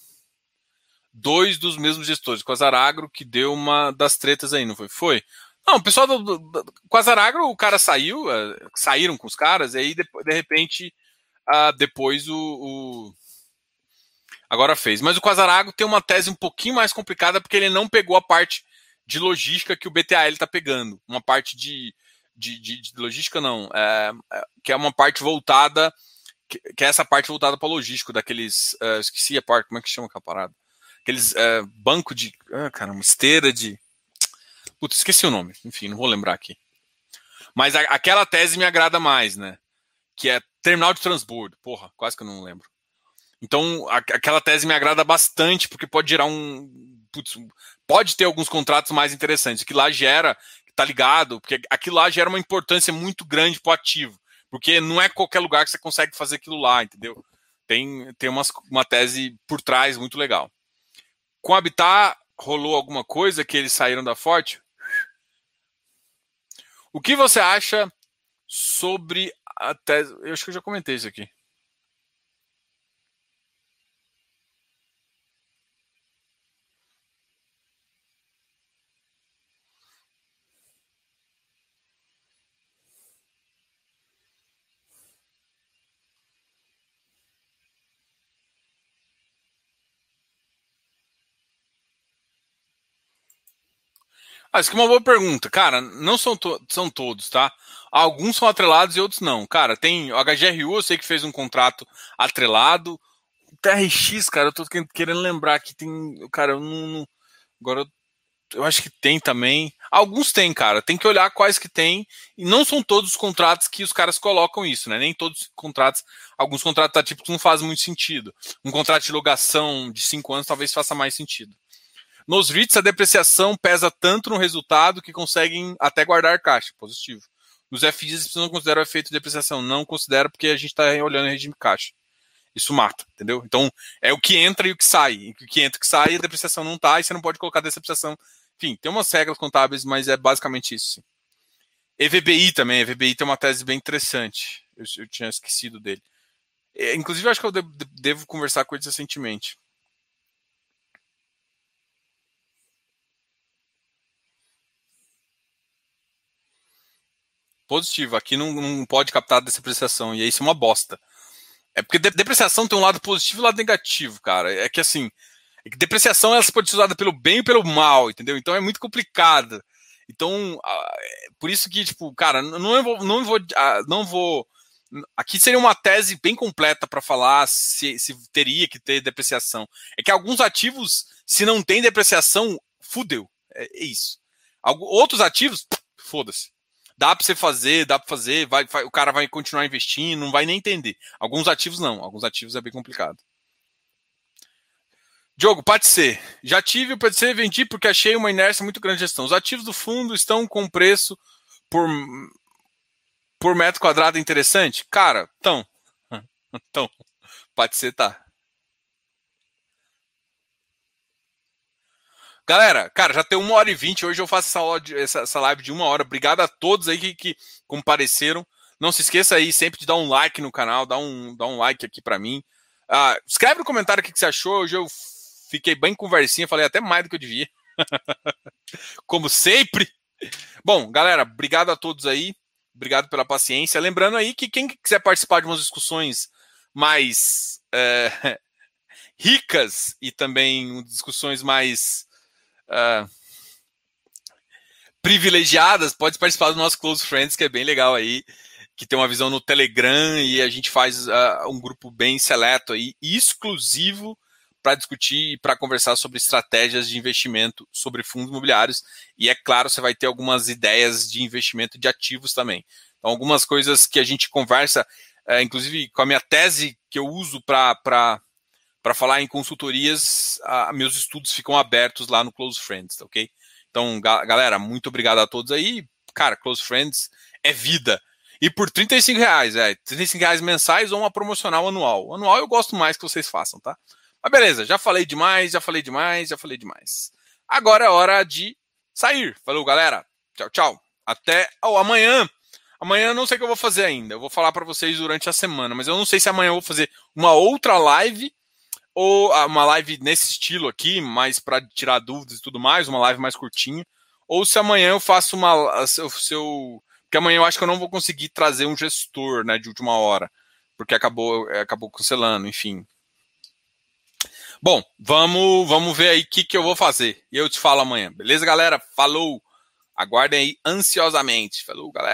B: dois dos mesmos gestores, com a Zaragro, que deu uma das tretas aí, não foi? Foi. Não, o pessoal do, do, do Quasaragro, o cara saiu, uh, saíram com os caras, e aí de, de repente, uh, depois o, o, Agora fez. Mas o Quasarago tem uma tese um pouquinho mais complicada, porque ele não pegou a parte de logística que o BTAL está pegando. Uma parte de. De, de, de logística, não. É, é, que é uma parte voltada. Que, que é essa parte voltada para logístico, daqueles. Uh, esqueci a parte, como é que chama aquela parada? Aqueles uh, banco de. Ah, caramba, esteira de Putz, esqueci o nome. Enfim, não vou lembrar aqui. Mas a, aquela tese me agrada mais, né? Que é terminal de transbordo. Porra, quase que eu não lembro. Então, a, aquela tese me agrada bastante, porque pode gerar um. Putz, pode ter alguns contratos mais interessantes, que lá gera, tá ligado? Porque aquilo lá gera uma importância muito grande pro ativo. Porque não é qualquer lugar que você consegue fazer aquilo lá, entendeu? Tem, tem umas, uma tese por trás muito legal. Com o Habitat, rolou alguma coisa que eles saíram da Forte? O que você acha sobre a tese? Eu acho que eu já comentei isso aqui. Ah, isso que é uma boa pergunta. Cara, não são, to são todos, tá? Alguns são atrelados e outros não. Cara, tem o HGRU, eu sei que fez um contrato atrelado. O TRX, cara, eu tô querendo lembrar que tem. Cara, eu não. não agora eu acho que tem também. Alguns tem, cara. Tem que olhar quais que tem. E não são todos os contratos que os caras colocam isso, né? Nem todos os contratos. Alguns contratos atípicos não fazem muito sentido. Um contrato de locação de cinco anos talvez faça mais sentido. Nos REITs, a depreciação pesa tanto no resultado que conseguem até guardar caixa, positivo. Nos FIs, eles não consideram o efeito de depreciação. Não considera porque a gente está olhando em regime caixa. Isso mata, entendeu? Então, é o que entra e o que sai. O que entra e o que sai, a depreciação não está, e você não pode colocar depreciação. Enfim, tem umas regras contábeis, mas é basicamente isso. EVBI também. EVBI tem uma tese bem interessante. Eu, eu tinha esquecido dele. É, inclusive, acho que eu devo, devo conversar com eles recentemente. Positivo. Aqui não, não pode captar depreciação. E isso é uma bosta. É porque depreciação tem um lado positivo e um lado negativo, cara. É que assim, é que depreciação ela pode ser usada pelo bem e pelo mal, entendeu? Então é muito complicada. Então, é por isso que, tipo, cara, não vou, não vou, não vou. Aqui seria uma tese bem completa para falar se, se teria que ter depreciação. É que alguns ativos, se não tem depreciação, fudeu. É, é isso. Outros ativos, foda-se. Dá para você fazer, dá para fazer, vai, vai, o cara vai continuar investindo, não vai nem entender. Alguns ativos não, alguns ativos é bem complicado. Diogo, pode ser. Já tive o PDC, vendi porque achei uma inércia muito grande de gestão. Os ativos do fundo estão com preço por, por metro quadrado interessante? Cara, então. Então, <laughs> ser, tá. Galera, cara, já tem uma hora e vinte. Hoje eu faço essa, essa, live de uma hora. Obrigado a todos aí que, que compareceram. Não se esqueça aí sempre de dar um like no canal, dá um, dá um like aqui para mim. Ah, escreve no comentário o que, que você achou. Hoje eu fiquei bem conversinha, falei até mais do que eu devia. <laughs> Como sempre. Bom, galera, obrigado a todos aí. Obrigado pela paciência. Lembrando aí que quem quiser participar de umas discussões mais é, <laughs> ricas e também discussões mais uh, privilegiadas, pode participar do nosso Close Friends, que é bem legal aí, que tem uma visão no Telegram e a gente faz uh, um grupo bem seleto aí, exclusivo para discutir e para conversar sobre estratégias de investimento sobre fundos imobiliários. E é claro, você vai ter algumas ideias de investimento de ativos também. Então, algumas coisas que a gente conversa, é, inclusive com a minha tese que eu uso para para falar em consultorias, a, meus estudos ficam abertos lá no Close Friends, tá ok? Então, ga galera, muito obrigado a todos aí. Cara, Close Friends é vida. E por 35 reais, é, 35 reais mensais ou uma promocional anual. Anual eu gosto mais que vocês façam, tá? Mas beleza, já falei demais, já falei demais, já falei demais. Agora é hora de sair. Falou, galera. Tchau, tchau. Até oh, amanhã. Amanhã eu não sei o que eu vou fazer ainda. Eu vou falar para vocês durante a semana, mas eu não sei se amanhã eu vou fazer uma outra live ou uma live nesse estilo aqui, mais para tirar dúvidas e tudo mais, uma live mais curtinha, ou se amanhã eu faço uma se eu, porque amanhã eu acho que eu não vou conseguir trazer um gestor, né, de última hora, porque acabou acabou cancelando, enfim. Bom, vamos vamos ver aí o que, que eu vou fazer. E eu te falo amanhã. Beleza, galera? Falou. Aguardem aí ansiosamente. Falou, galera.